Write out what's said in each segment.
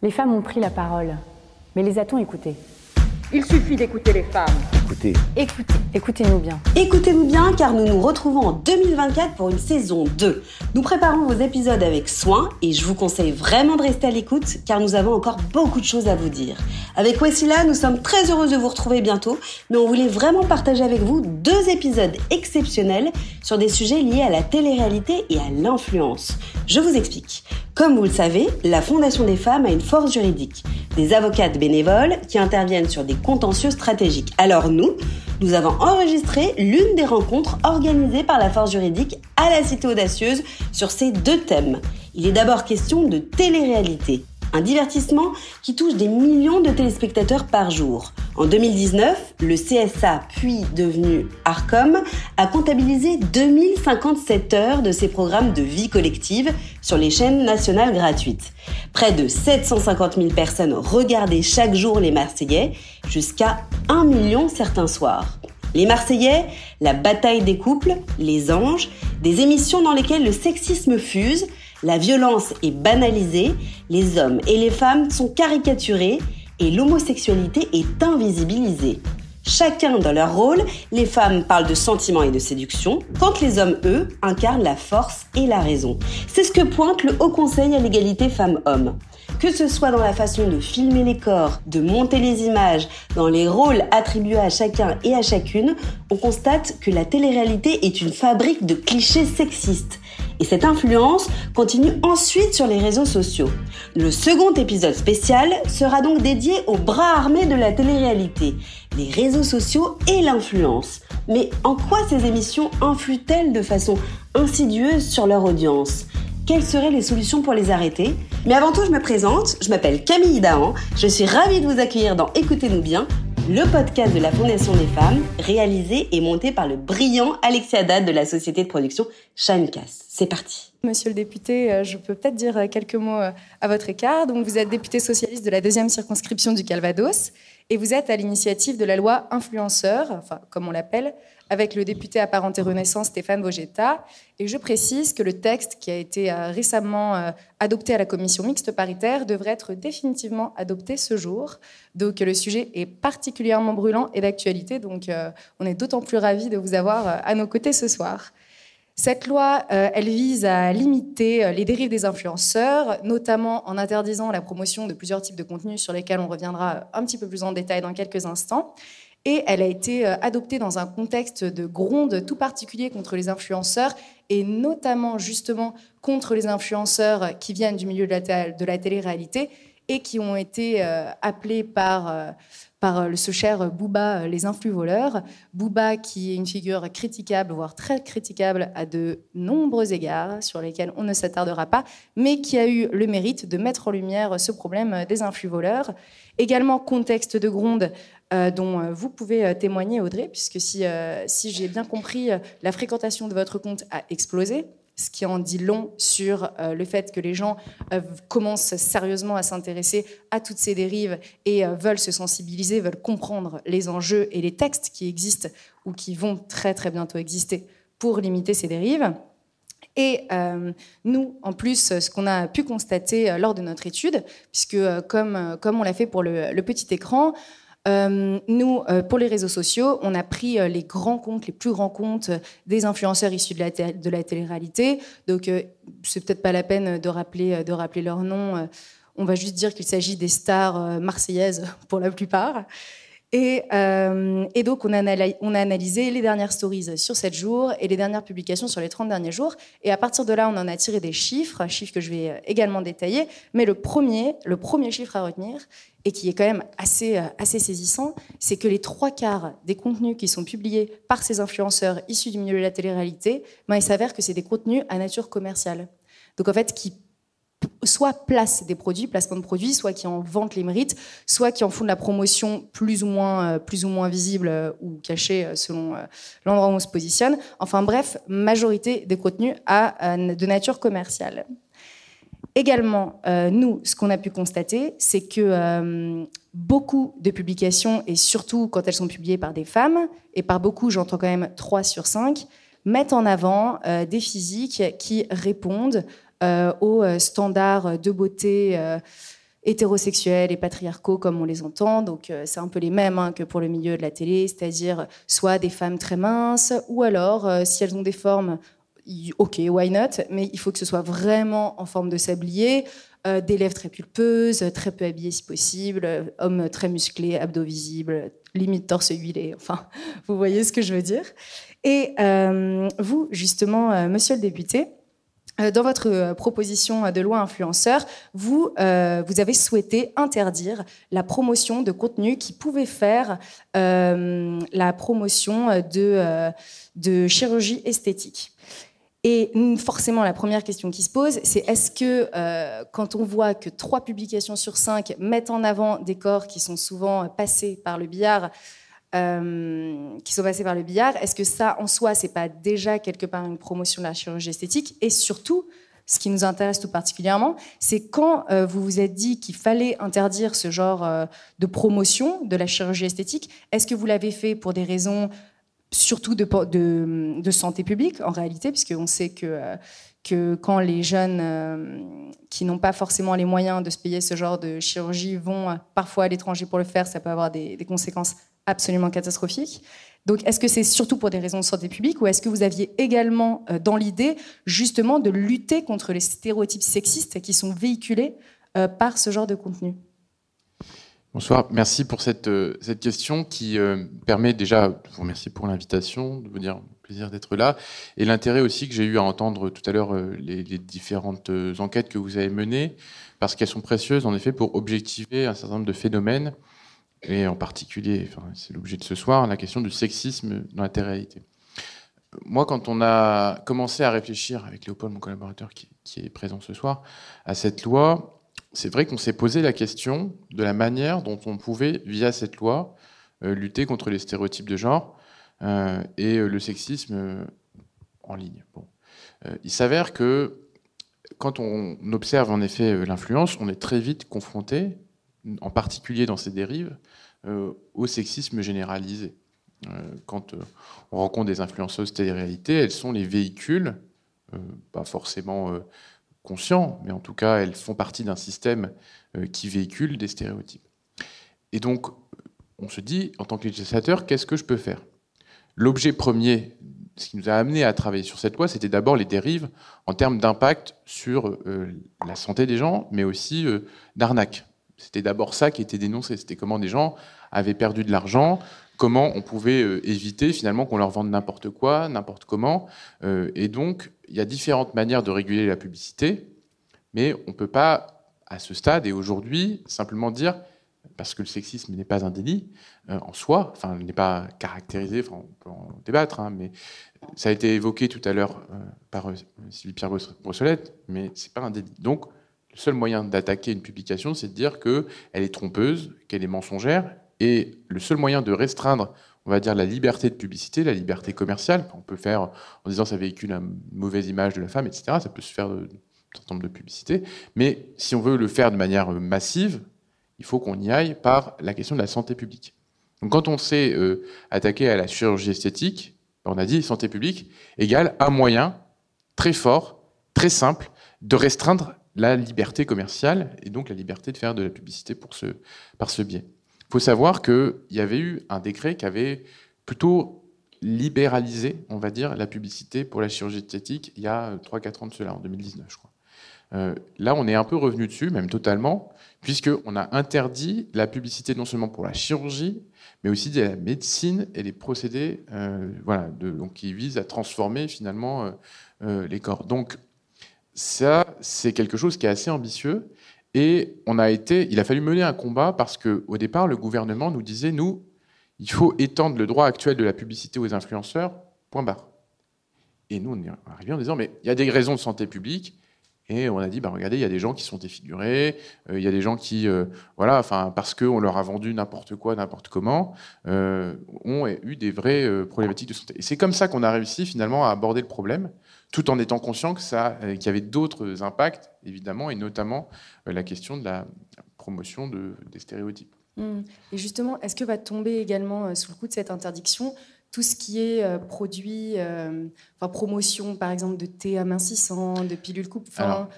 Les femmes ont pris la parole, mais les a-t-on écoutées? Il suffit d'écouter les femmes. Écoutez, Écoutez, écoutez-nous bien. Écoutez-nous bien car nous nous retrouvons en 2024 pour une saison 2. Nous préparons vos épisodes avec soin et je vous conseille vraiment de rester à l'écoute car nous avons encore beaucoup de choses à vous dire. Avec Wessila, nous sommes très heureuses de vous retrouver bientôt, mais on voulait vraiment partager avec vous deux épisodes exceptionnels sur des sujets liés à la télé-réalité et à l'influence. Je vous explique. Comme vous le savez, la Fondation des femmes a une force juridique, des avocates bénévoles qui interviennent sur des contentieux stratégiques. Alors nous, avons enregistré l'une des rencontres organisées par la force juridique à la Cité Audacieuse sur ces deux thèmes. Il est d'abord question de télé-réalité, un divertissement qui touche des millions de téléspectateurs par jour. En 2019, le CSA, puis devenu ARCOM, a comptabilisé 2057 heures de ces programmes de vie collective sur les chaînes nationales gratuites. Près de 750 000 personnes regardaient chaque jour les Marseillais, jusqu'à 1 million certains soirs. Les Marseillais, la bataille des couples, les anges, des émissions dans lesquelles le sexisme fuse, la violence est banalisée, les hommes et les femmes sont caricaturés et l'homosexualité est invisibilisée. Chacun dans leur rôle, les femmes parlent de sentiments et de séduction, quand les hommes, eux, incarnent la force et la raison. C'est ce que pointe le Haut Conseil à l'égalité femmes-hommes. Que ce soit dans la façon de filmer les corps, de monter les images, dans les rôles attribués à chacun et à chacune, on constate que la télé-réalité est une fabrique de clichés sexistes. Et cette influence continue ensuite sur les réseaux sociaux. Le second épisode spécial sera donc dédié au bras armé de la télé-réalité, les réseaux sociaux et l'influence. Mais en quoi ces émissions influent-elles de façon insidieuse sur leur audience? Quelles seraient les solutions pour les arrêter? Mais avant tout, je me présente, je m'appelle Camille Dahan, je suis ravie de vous accueillir dans Écoutez-nous bien, le podcast de la Fondation des femmes, réalisé et monté par le brillant Alexia Dad de la société de production Shinecast. C'est parti. Monsieur le député, euh, je peux peut-être dire euh, quelques mots euh, à votre écart. Vous êtes député socialiste de la deuxième circonscription du Calvados et vous êtes à l'initiative de la loi influenceur, enfin, comme on l'appelle, avec le député apparenté Renaissance Stéphane Vogetta. Et je précise que le texte qui a été récemment adopté à la commission mixte paritaire devrait être définitivement adopté ce jour. Donc le sujet est particulièrement brûlant et d'actualité. Donc on est d'autant plus ravis de vous avoir à nos côtés ce soir. Cette loi, euh, elle vise à limiter euh, les dérives des influenceurs, notamment en interdisant la promotion de plusieurs types de contenus sur lesquels on reviendra un petit peu plus en détail dans quelques instants. Et elle a été euh, adoptée dans un contexte de gronde tout particulier contre les influenceurs, et notamment justement contre les influenceurs qui viennent du milieu de la, de la télé-réalité et qui ont été appelés par par euh, ce cher Booba, euh, les influx voleurs. Booba qui est une figure critiquable, voire très critiquable à de nombreux égards, sur lesquels on ne s'attardera pas, mais qui a eu le mérite de mettre en lumière ce problème des influx voleurs. Également, contexte de gronde dont vous pouvez témoigner, Audrey, puisque si, si j'ai bien compris, la fréquentation de votre compte a explosé ce qui en dit long sur euh, le fait que les gens euh, commencent sérieusement à s'intéresser à toutes ces dérives et euh, veulent se sensibiliser, veulent comprendre les enjeux et les textes qui existent ou qui vont très très bientôt exister pour limiter ces dérives. Et nous, en plus, ce qu'on a pu constater lors de notre étude, puisque comme, comme on l'a fait pour le petit écran, euh, nous, euh, pour les réseaux sociaux, on a pris euh, les grands comptes, les plus grands comptes des influenceurs issus de la, télé-réalité. Donc, c'est peut-être pas la peine de rappeler, de rappeler leur nom. on va juste dire qu'il s'agit des stars marseillaises pour la plupart. Et, et, donc, on a, analysé les dernières stories sur 7 jours et les dernières publications sur les 30 derniers jours. Et à partir de là, on en a tiré des chiffres, chiffres que je vais également détailler. Mais le premier, le premier chiffre à retenir, et qui est quand même assez, euh, assez saisissant, c'est que les trois quarts des contenus qui sont publiés par ces influenceurs issus du milieu de la télé-réalité, ben, il s'avère que c'est des contenus à nature commerciale. Donc en fait, qui soit placent des produits, placement de produits, soit qui en vantent les mérites, soit qui en font de la promotion plus ou moins, euh, visible euh, ou cachée selon l'endroit où on se positionne. Enfin bref, majorité des contenus à, de nature commerciale. Également, euh, nous, ce qu'on a pu constater, c'est que euh, beaucoup de publications, et surtout quand elles sont publiées par des femmes, et par beaucoup, j'entends quand même 3 sur 5, mettent en avant euh, des physiques qui répondent aux standards de beauté hétérosexuels et patriarcaux comme on les entend. Donc c'est un peu les mêmes hein, que pour le milieu de la télé, c'est-à-dire soit des femmes très minces, ou alors si elles ont des formes ok, why not, mais il faut que ce soit vraiment en forme de sablier, euh, des lèvres très pulpeuses, très peu habillées si possible, euh, hommes très musclés, abdos visibles, limite torse huilé, enfin, vous voyez ce que je veux dire. Et euh, vous, justement, monsieur le député, dans votre proposition de loi influenceur, vous, vous avez souhaité interdire la promotion de contenus qui pouvaient faire la promotion de, chirurgie esthétique. Et forcément, la première question qui se pose, c'est est-ce que euh, quand on voit que trois publications sur cinq mettent en avant des corps qui sont souvent passés par le billard, euh, qui sont passés par le billard, est-ce que ça, en soi, c'est pas déjà quelque part une promotion de la chirurgie esthétique? Et surtout, ce qui nous intéresse tout particulièrement, c'est quand euh, vous vous êtes dit qu'il fallait interdire ce genre de promotion de la chirurgie esthétique, est-ce que vous l'avez fait pour des raisons surtout de, santé publique en réalité, puisqu'on sait que, euh, quand les jeunes euh, qui n'ont pas forcément les moyens de se payer ce genre de chirurgie vont euh, parfois à l'étranger pour le faire, ça peut avoir des, conséquences absolument catastrophiques. Donc, est-ce que c'est surtout pour des raisons de santé publique ou est-ce que vous aviez également dans l'idée justement de lutter contre les stéréotypes sexistes qui sont véhiculés par ce genre de contenu? Bonsoir, merci pour cette, euh, cette question qui euh, permet déjà de vous remercier pour l'invitation, de vous dire plaisir d'être là, et l'intérêt aussi que j'ai eu à entendre tout à l'heure euh, les, différentes enquêtes que vous avez menées, parce qu'elles sont précieuses en effet pour objectiver un certain nombre de phénomènes, et en particulier, c'est l'objet de ce soir, la question du sexisme dans la télé-réalité. Moi, quand on a commencé à réfléchir avec Léopold, mon collaborateur qui, est présent ce soir, à cette loi, c'est vrai qu'on s'est posé la question de la manière dont on pouvait, via cette loi, euh, lutter contre les stéréotypes de genre euh, et euh, le sexisme en ligne. il s'avère que quand on observe en effet l'influence, on est très vite confronté, en particulier dans ces dérives, au sexisme généralisé. quand on rencontre des influenceuses télé-réalité, elles sont les véhicules, pas forcément conscients, mais en tout cas, elles font partie d'un système euh, qui véhicule des stéréotypes. Et donc, on se dit, en tant que législateur, qu'est-ce que je peux faire? L'objet premier, ce qui nous a amené à travailler sur cette loi, c'était d'abord les dérives en termes d'impact sur euh, la santé des gens, mais aussi euh, d'arnaque. C'était d'abord ça qui était dénoncé. C'était comment des gens avaient perdu de l'argent, comment on pouvait éviter finalement qu'on leur vende n'importe quoi, n'importe comment. et donc, il y a différentes manières de réguler la publicité, mais on ne peut pas, à ce stade et aujourd'hui, simplement dire, parce que le sexisme n'est pas un délit euh, en soi, enfin, n'est pas caractérisé, on peut en débattre, hein, mais ça a été évoqué tout à l'heure euh, par euh, Sylvie Pierre Brossolette, mais ce n'est pas un délit. Donc, seul moyen d'attaquer une publication, c'est de dire qu'elle est trompeuse, qu'elle est mensongère, et le seul moyen de restreindre on va dire, la liberté de publicité, la liberté commerciale. On peut faire en disant ça véhicule une mauvaise image de la femme, etc. Ça peut se faire de, certain nombre de publicités. Mais si on veut le faire de manière massive, il faut qu'on y aille par la question de la santé publique. Donc quand on s'est euh, attaqué à la chirurgie esthétique, on a dit santé publique égale un moyen très fort, très simple, de restreindre la liberté commerciale et donc la liberté de faire de la publicité pour ce, par ce biais. Il faut savoir qu'il y avait eu un décret qui avait plutôt libéralisé, on va dire, la publicité pour la chirurgie esthétique il y a 3-4 ans de cela, en 2019, je crois. Euh, là, on est un peu revenu dessus, même totalement, puisqu'on a interdit la publicité non seulement pour la chirurgie, mais aussi de la médecine et les procédés euh, voilà, de, donc, qui visent à transformer finalement euh, les corps. Donc, ça, c'est quelque chose qui est assez ambitieux. Et on a été, il a fallu mener un combat parce qu'au départ, le gouvernement nous disait, nous, il faut étendre le droit actuel de la publicité aux influenceurs, point barre. Et nous, on est en disant, mais il y a des raisons de santé publique, et on a dit, bah, regardez, il y a des gens qui sont défigurés, euh, il y a des gens qui, euh, voilà, enfin, parce qu'on leur a vendu n'importe quoi, n'importe comment, euh, ont eu des vraies problématiques de santé. Et c'est comme ça qu'on a réussi finalement à aborder le problème, tout en étant conscient que ça, qu'il y avait d'autres impacts, évidemment, et notamment la question de la promotion de, des stéréotypes. Mmh. Et justement, est-ce que va tomber également sous le coup de cette interdiction tout ce qui est euh, produit, euh, enfin, promotion par exemple de thé amincissant, de pilules coupe, enfin,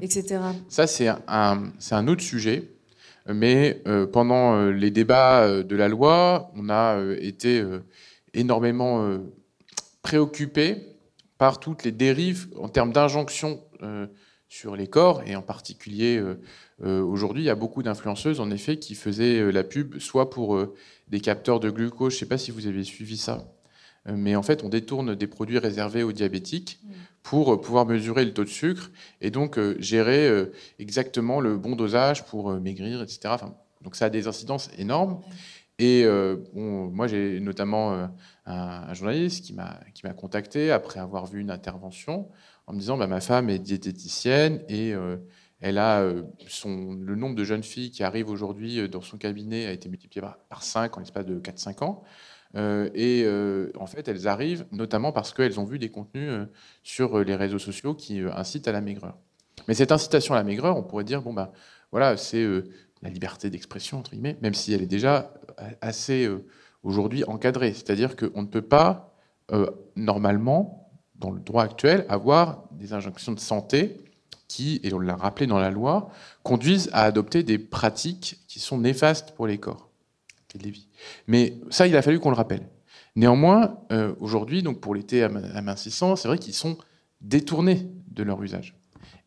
etc. Ça, c'est un, autre sujet. Mais euh, pendant les débats de la loi, on a été énormément préoccupé par toutes les dérives en termes d'injonction sur les corps, et en particulier aujourd'hui, il y a beaucoup d'influenceuses, en effet, qui faisaient la pub soit pour des capteurs de glucose, je ne sais pas si vous avez suivi ça, mais en fait, on détourne des produits réservés aux diabétiques mmh. pour pouvoir mesurer le taux de sucre et donc gérer exactement le bon dosage pour maigrir, etc. donc ça a des incidences énormes. Et moi, j'ai notamment un, journaliste qui m'a qui m'a contacté après avoir vu une intervention en me disant bah, ma femme est diététicienne et euh, elle a euh, le nombre de jeunes filles qui arrivent aujourd'hui euh, dans son cabinet a été multiplié par, par 5 en l'espace de 4-5 ans. et en fait, elles arrivent notamment parce qu'elles ont vu des contenus sur les réseaux sociaux qui incitent à la maigreur. Mais cette incitation à la maigreur, on pourrait dire bon bah voilà, c'est la liberté d'expression entre guillemets, même si elle est déjà assez aujourd'hui encadré. C'est-à-dire qu'on ne peut pas, euh, normalement, dans le droit actuel, avoir des injonctions de santé qui, et on l'a rappelé dans la loi, conduisent à adopter des pratiques qui sont néfastes pour les corps. Mais ça, il a fallu qu'on le rappelle. Néanmoins, euh, aujourd'hui, donc pour les thés amincissants, c'est vrai qu'ils sont détournés de leur usage.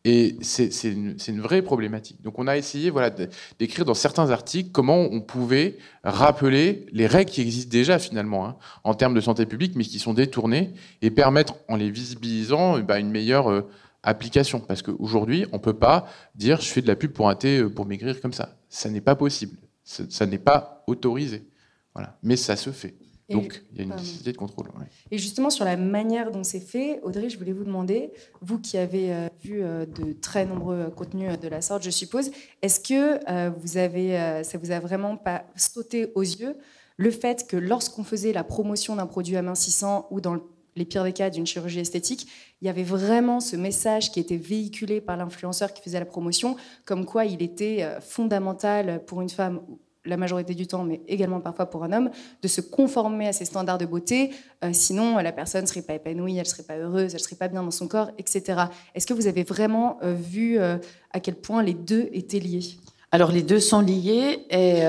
Et c'est une, vraie problématique. Donc on a essayé voilà, d'écrire dans certains articles comment on pouvait rappeler les règles qui existent déjà finalement hein, en termes de santé publique, mais qui sont détournées, et permettre, en les visibilisant, bah, une meilleure euh, application. Parce qu'aujourd'hui, on ne peut pas dire je fais de la pub pour un thé euh, pour maigrir comme ça. Ça n'est pas possible. Ça n'est pas autorisé. Voilà. Mais ça se fait. Donc, il y a une nécessité de contrôle. Et justement, sur la manière dont c'est fait, Audrey, je voulais vous demander, vous qui avez euh, vu euh, de très nombreux contenus de la sorte, je suppose, est-ce que vous avez, ça vous a vraiment pas sauté aux yeux le fait que lorsqu'on faisait la promotion d'un produit amincissant ou dans les pires des cas d'une chirurgie esthétique, il y avait vraiment ce message qui était véhiculé par l'influenceur qui faisait la promotion, comme quoi il était fondamental pour une femme la majorité du temps, mais également parfois pour un homme, de se conformer à ces standards de beauté. Euh, sinon, la personne ne serait pas épanouie, elle ne serait pas heureuse, elle ne serait pas bien dans son corps, etc. Est-ce que vous avez vraiment euh, vu euh, à quel point les deux étaient liés? Alors les deux sont liés et,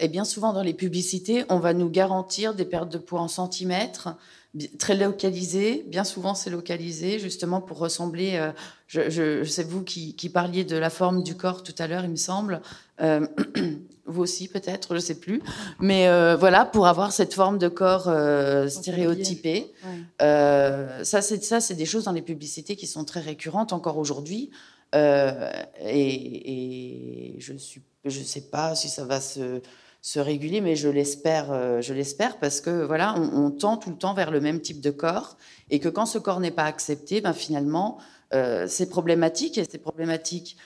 et, bien souvent dans les publicités, on va nous garantir des pertes de poids en centimètres, très localisé. Bien souvent, c'est localisé justement pour ressembler. Euh, je, je, c'est vous qui, qui, parliez de la forme du corps tout à l'heure, il me semble. Euh, vous aussi, peut-être, je ne sais plus. Mais euh, voilà, pour avoir cette forme de corps stéréotypé. ça, c'est ça, c'est des choses dans les publicités qui sont très récurrentes encore aujourd'hui. Et, et, je ne je sais pas si ça va se se réguler, mais je l'espère, euh, je l'espère parce que voilà, on, tend tout le temps vers le même type de corps et que quand ce corps n'est pas accepté, ben finalement, euh, c'est problématique et c'est problématique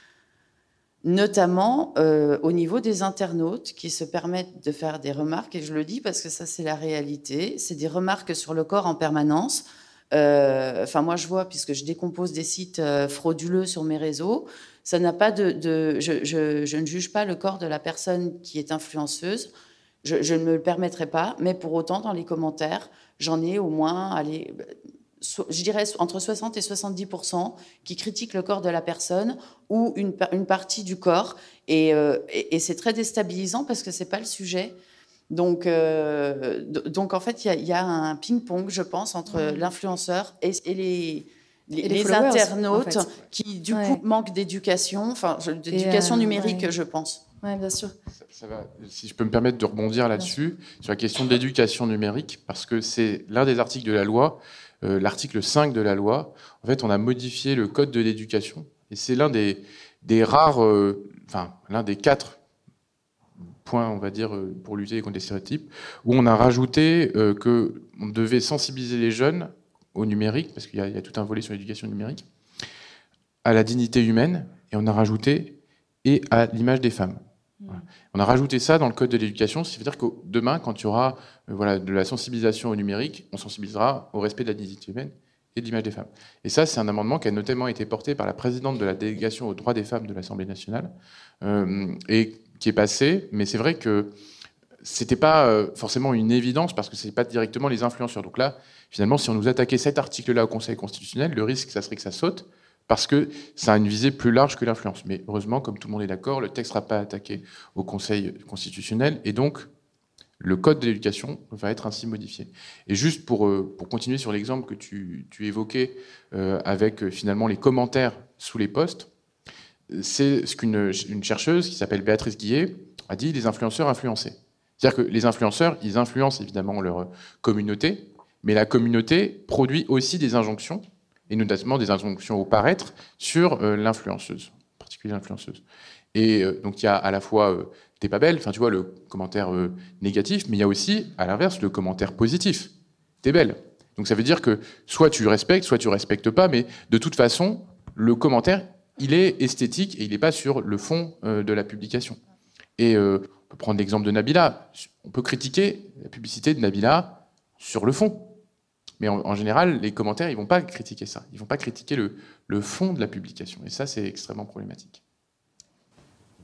notamment euh, au niveau des internautes qui se permettent de faire des remarques et je le dis parce que ça c'est la réalité, c'est des remarques sur le corps en permanence. Enfin, moi, je vois, puisque je décompose des sites frauduleux sur mes réseaux, ça n'a pas de, je, ne juge pas le corps de la personne qui est influenceuse. Je, ne me le permettrai pas, mais pour autant, dans les commentaires, j'en ai au moins, allez, je dirais entre 60 et 70% qui critiquent le corps de la personne ou une, partie du corps. Euh, et, c'est très déstabilisant parce que c'est pas le sujet. Donc, euh, donc en fait, il y, a un ping-pong, je pense, entre mmh. l'influenceur et, les, les, internautes qui, du coup, manquent d'éducation, enfin, d'éducation euh, numérique, je pense. Oui, bien sûr. Ça, va, si je peux me permettre de rebondir là-dessus, sur la question de l'éducation numérique, parce que c'est l'un des articles de la loi, euh, l'article 5 de la loi. En fait, on a modifié le code de l'éducation, et c'est l'un des, des rares, euh, enfin, l'un des quatre points, on va dire, pour lutter contre les stéréotypes, où on a rajouté que on devait sensibiliser les jeunes au numérique, parce qu'il y, a tout un volet sur l'éducation numérique, à la dignité humaine, et on a rajouté et à l'image des femmes. Mmh. On a rajouté ça dans le code de l'éducation, ce qui veut dire que demain, quand il y aura euh, voilà, de la sensibilisation au numérique, on sensibilisera au respect de la dignité humaine et de l'image des femmes. Et ça, c'est un amendement qui a notamment été porté par la présidente de la délégation aux droits des femmes de l'Assemblée nationale, euh, et qui est passé, mais c'est vrai que c'était pas euh, forcément une évidence parce que c'est pas directement les influenceurs. Donc là, finalement, si on nous attaquait cet article-là au Conseil constitutionnel, le risque, ça serait que ça saute parce que ça a une visée plus large que l'influence. Mais heureusement, comme tout le monde est d'accord, le texte ne sera pas attaqué au Conseil constitutionnel, et donc le code de l'éducation va être ainsi modifié. Et juste pour, euh, pour continuer sur l'exemple que tu, tu évoquais euh, avec finalement les commentaires sous les posts, c'est ce qu'une une chercheuse qui s'appelle Béatrice Guillet a dit les influenceurs influencés. C'est-à-dire que les influenceurs, ils influencent évidemment leur communauté, mais la communauté produit aussi des injonctions, et notamment des injonctions au paraître, sur l'influenceuse, en particulier l'influenceuse. Et donc il y a à la fois t'es pas belle, enfin tu vois le commentaire euh, négatif, mais il y a aussi à l'inverse le commentaire positif. T'es belle. Donc ça veut dire que soit tu respectes, soit tu respectes pas, mais de toute façon, le commentaire, il est esthétique et il n'est pas sur le fond euh, de la publication. Et euh, on peut prendre l'exemple de Nabila. On peut critiquer la publicité de Nabila sur le fond. Mais en, général, les commentaires, ils vont pas critiquer ça. Ils vont pas critiquer le fond de la publication. Et ça, c'est extrêmement problématique.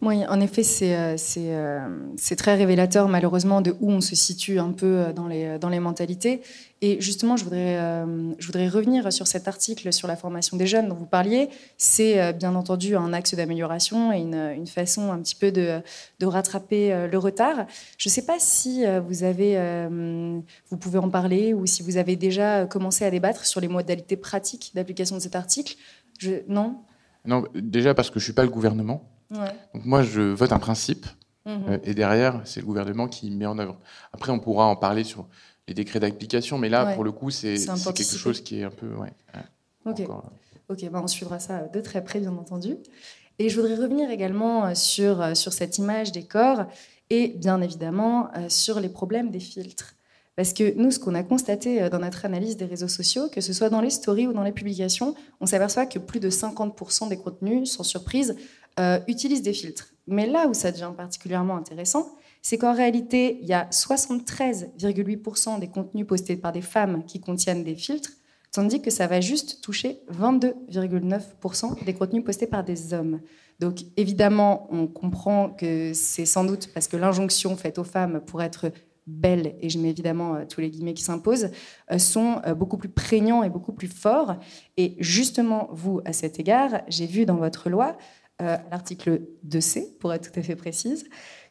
Oui, en effet, euh, euh, c'est très révélateur malheureusement de où on se situe un peu euh, dans les, mentalités. Et justement, je voudrais, revenir sur cet article sur la formation des jeunes dont vous parliez. C'est bien entendu un axe d'amélioration et une, façon un petit peu de, rattraper le retard. Je ne sais pas si vous, avez, vous pouvez en parler ou si vous avez déjà commencé à débattre sur les modalités pratiques d'application de cet article. Non? Non, déjà parce que je ne suis pas le gouvernement. Donc moi, je vote un principe, mhm. euh, et derrière, c'est le gouvernement qui met en œuvre. Après, on pourra en parler sur les décrets d'application, mais là, pour le coup, c'est quelque chose qui est un peu... Ouais, ok, ok ben, on suivra ça de très près, bien entendu. Et je voudrais revenir également euh, sur, euh, sur cette image des corps et bien évidemment sur les problèmes des filtres. Parce que nous, ce qu'on a constaté dans notre analyse des réseaux sociaux, que ce soit dans les stories ou dans les publications, on s'aperçoit que plus de 50% des contenus, sans surprise, euh, utilisent des filtres. Mais là où ça devient particulièrement intéressant, c'est qu'en réalité, il y a 73,8% des contenus postés par des femmes qui contiennent des filtres, tandis que ça va juste toucher 22,9% des contenus postés par des hommes. Donc évidemment, on comprend que c'est sans doute parce que l'injonction faite aux femmes pour être belles, et je mets évidemment euh, tous les guillemets qui s'imposent, euh, sont beaucoup plus prégnants et beaucoup plus forts. Et justement, vous, à cet égard, j'ai vu dans votre loi euh, l'article 2C, pour être tout à fait précise,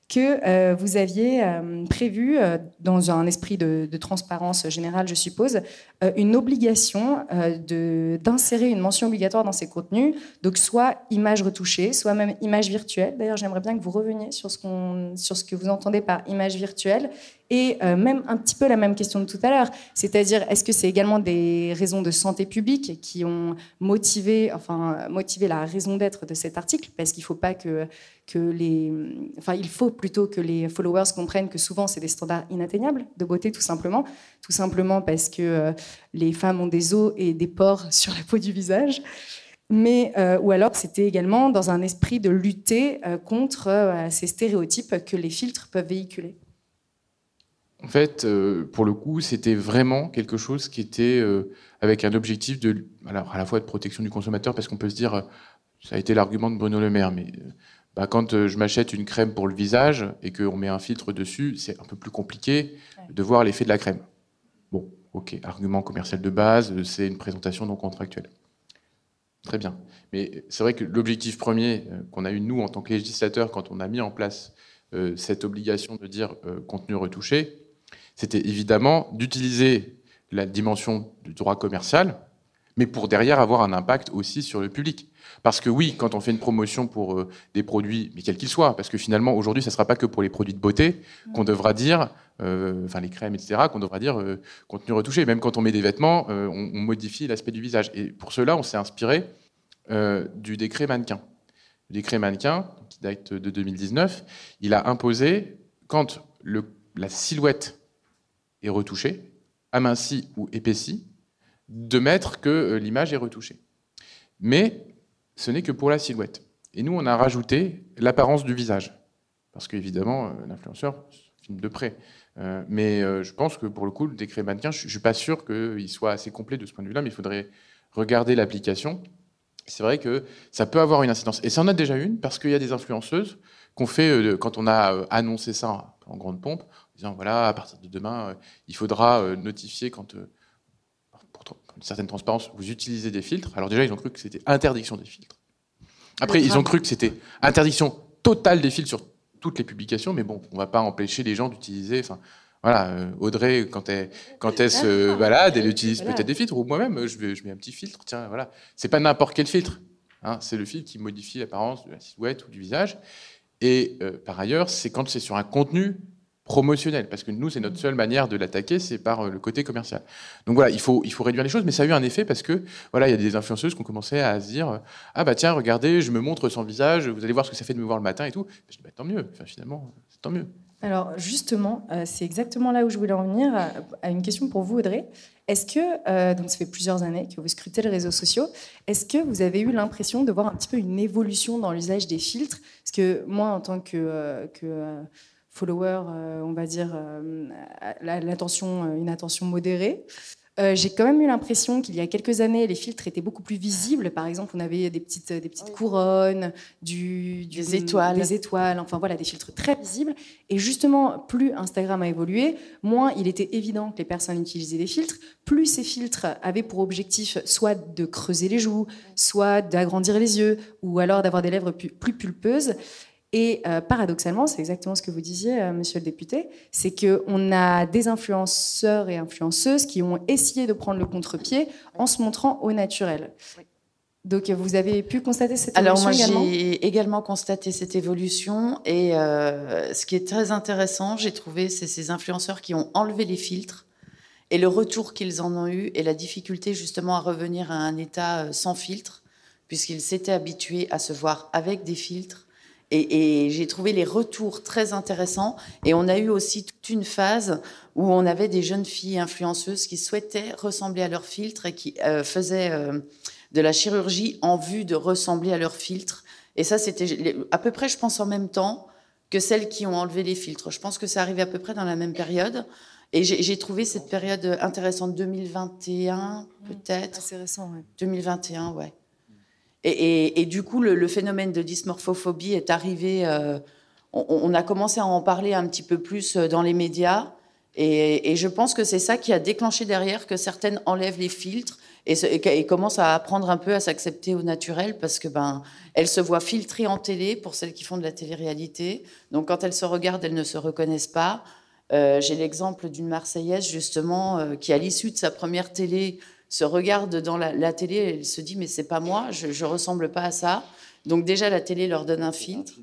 que euh, vous aviez euh, prévu, dans un esprit de, transparence générale, je suppose, une obligation d'insérer une mention obligatoire dans ces contenus, donc soit image retouchée, soit même image virtuelle. D'ailleurs, j'aimerais bien que vous reveniez sur ce, sur ce que vous entendez par image virtuelle et euh, même un petit peu la même question de tout à l'heure, c'est-à-dire est-ce que c'est également des raisons de santé publique qui ont motivé, enfin, motivé la raison d'être de cet article? Parce qu'il faut pas que, que les, enfin, il faut plutôt que les followers comprennent que souvent c'est des standards inatteignables de beauté, tout simplement, tout simplement parce que euh, les femmes ont des os et des pores sur la peau du visage. Mais, euh, ou alors c'était également dans un esprit de lutter contre ces stéréotypes que les filtres peuvent véhiculer. En fait, euh, pour le coup, c'était vraiment quelque chose qui était euh, avec un objectif de, alors à la fois de protection du consommateur, parce qu'on peut se dire, euh, ça a été l'argument de Bruno Le Maire, mais bah, quand je m'achète une crème pour le visage et qu'on met un filtre dessus, c'est un peu plus compliqué de voir l'effet de la crème. Bon, ok, argument commercial de base, c'est une présentation non contractuelle. Très bien. Mais c'est vrai que l'objectif premier qu'on a eu, nous, en tant que législateurs, quand on a mis en place cette obligation de dire contenu retouché, c'était évidemment d'utiliser la dimension du droit commercial, mais pour derrière avoir un impact aussi sur le public. Parce que oui, quand on fait une promotion pour euh, des produits, mais quels qu'ils soient, parce que finalement aujourd'hui, ça ne sera pas que pour les produits de beauté qu'on devra dire, euh, enfin les crèmes, etc., qu'on devra dire euh, contenu retouché. Même quand on met des vêtements, on, modifie l'aspect du visage. Et pour cela, on s'est inspiré du décret mannequin. Le décret mannequin, qui date de 2019, il a imposé, quand la silhouette est retouchée, amincie ou épaissie, de mettre que euh, l'image est retouchée. Mais ce n'est que pour la silhouette. Et nous, on a rajouté l'apparence du visage. Parce qu'évidemment, euh, l'influenceur filme de près. Euh, mais je pense que pour le coup, le décret mannequin, je ne suis pas sûr qu'il soit assez complet de ce point de vue-là, mais il faudrait regarder l'application. C'est vrai que ça peut avoir une incidence. Et ça en a déjà une, parce qu'il y a des influenceuses qu'on fait, quand on a annoncé ça en grande pompe, disant voilà, à partir de demain, euh, il faudra euh, notifier quand, euh, une certaine transparence, vous utilisez des filtres. Alors déjà, ils ont cru que c'était interdiction des filtres. Après, ils ont cru que c'était interdiction totale des filtres sur toutes les publications, mais bon, on va pas empêcher les gens d'utiliser. Enfin, voilà, Audrey, quand elle, quand elle se balade, elle utilise peut-être des filtres, ou moi-même, je, mets un petit filtre. Tiens, voilà, c'est pas n'importe quel filtre. Hein, c'est le filtre qui modifie l'apparence de la silhouette ou du visage. Et euh, par ailleurs, c'est quand c'est sur un contenu promotionnel, parce que nous, c'est notre seule manière de l'attaquer, c'est par euh, le côté commercial. Donc voilà, il faut, il faut réduire les choses, mais ça a eu un effet parce que voilà, il y a des influenceuses qui ont commencé à se dire ah bah tiens, regardez, je me montre sans visage, vous allez voir ce que ça fait de me voir le matin et tout. Je dis bah, tant mieux, enfin, finalement, tant mieux. Alors justement, euh, c'est exactement là où je voulais en venir à une question pour vous, Audrey. Est-ce que, euh, donc ça fait plusieurs années que vous scrutez les réseaux sociaux, est-ce que vous avez eu l'impression de voir un petit peu une évolution dans l'usage des filtres? Parce que moi, en tant que follower, on va dire, l'attention, une attention modérée, euh, j'ai quand même eu l'impression qu'il y a quelques années, les filtres étaient beaucoup plus visibles. Par exemple, on avait des petites, des petites couronnes, du, des étoiles. Des étoiles, enfin voilà, des filtres très visibles. Et justement, plus Instagram a évolué, moins il était évident que les personnes utilisaient des filtres, plus ces filtres avaient pour objectif soit de creuser les joues, soit d'agrandir les yeux, ou alors d'avoir des lèvres plus pulpeuses. Et euh, paradoxalement, c'est exactement ce que vous disiez, euh, monsieur le député, c'est qu'on a des influenceurs et influenceuses qui ont essayé de prendre le contre-pied en se montrant au naturel. Donc vous avez pu constater cette évolution Alors moi j'ai également? constaté cette évolution et euh, ce qui est très intéressant, j'ai trouvé, c'est ces influenceurs qui ont enlevé les filtres et le retour qu'ils en ont eu et la difficulté justement à revenir à un état sans filtre puisqu'ils s'étaient habitués à se voir avec des filtres et, j'ai trouvé les retours très intéressants. Et on a eu aussi toute une phase où on avait des jeunes filles influenceuses qui souhaitaient ressembler à leur filtre et qui euh, faisaient euh, de la chirurgie en vue de ressembler à leur filtre. Et ça, c'était à peu près, je pense, en même temps que celles qui ont enlevé les filtres. Je pense que ça arrivait à peu près dans la même période. Et j'ai trouvé cette période intéressante, 2021 peut-être. C'est récent, oui. 2021, ouais. Et, du coup, le, phénomène de dysmorphophobie est arrivé. Euh, on, a commencé à en parler un petit peu plus euh, dans les médias. Et, je pense que c'est ça qui a déclenché derrière que certaines enlèvent les filtres et, commencent à apprendre un peu à s'accepter au naturel parce que ben elles se voient filtrées en télé pour celles qui font de la télé-réalité. Donc quand elles se regardent, elles ne se reconnaissent pas. Euh, j'ai l'exemple d'une Marseillaise justement qui, à l'issue de sa première télé, se regarde dans la, télé, elle se dit mais c'est pas moi, je, ne ressemble pas à ça. Donc déjà la télé leur donne un filtre.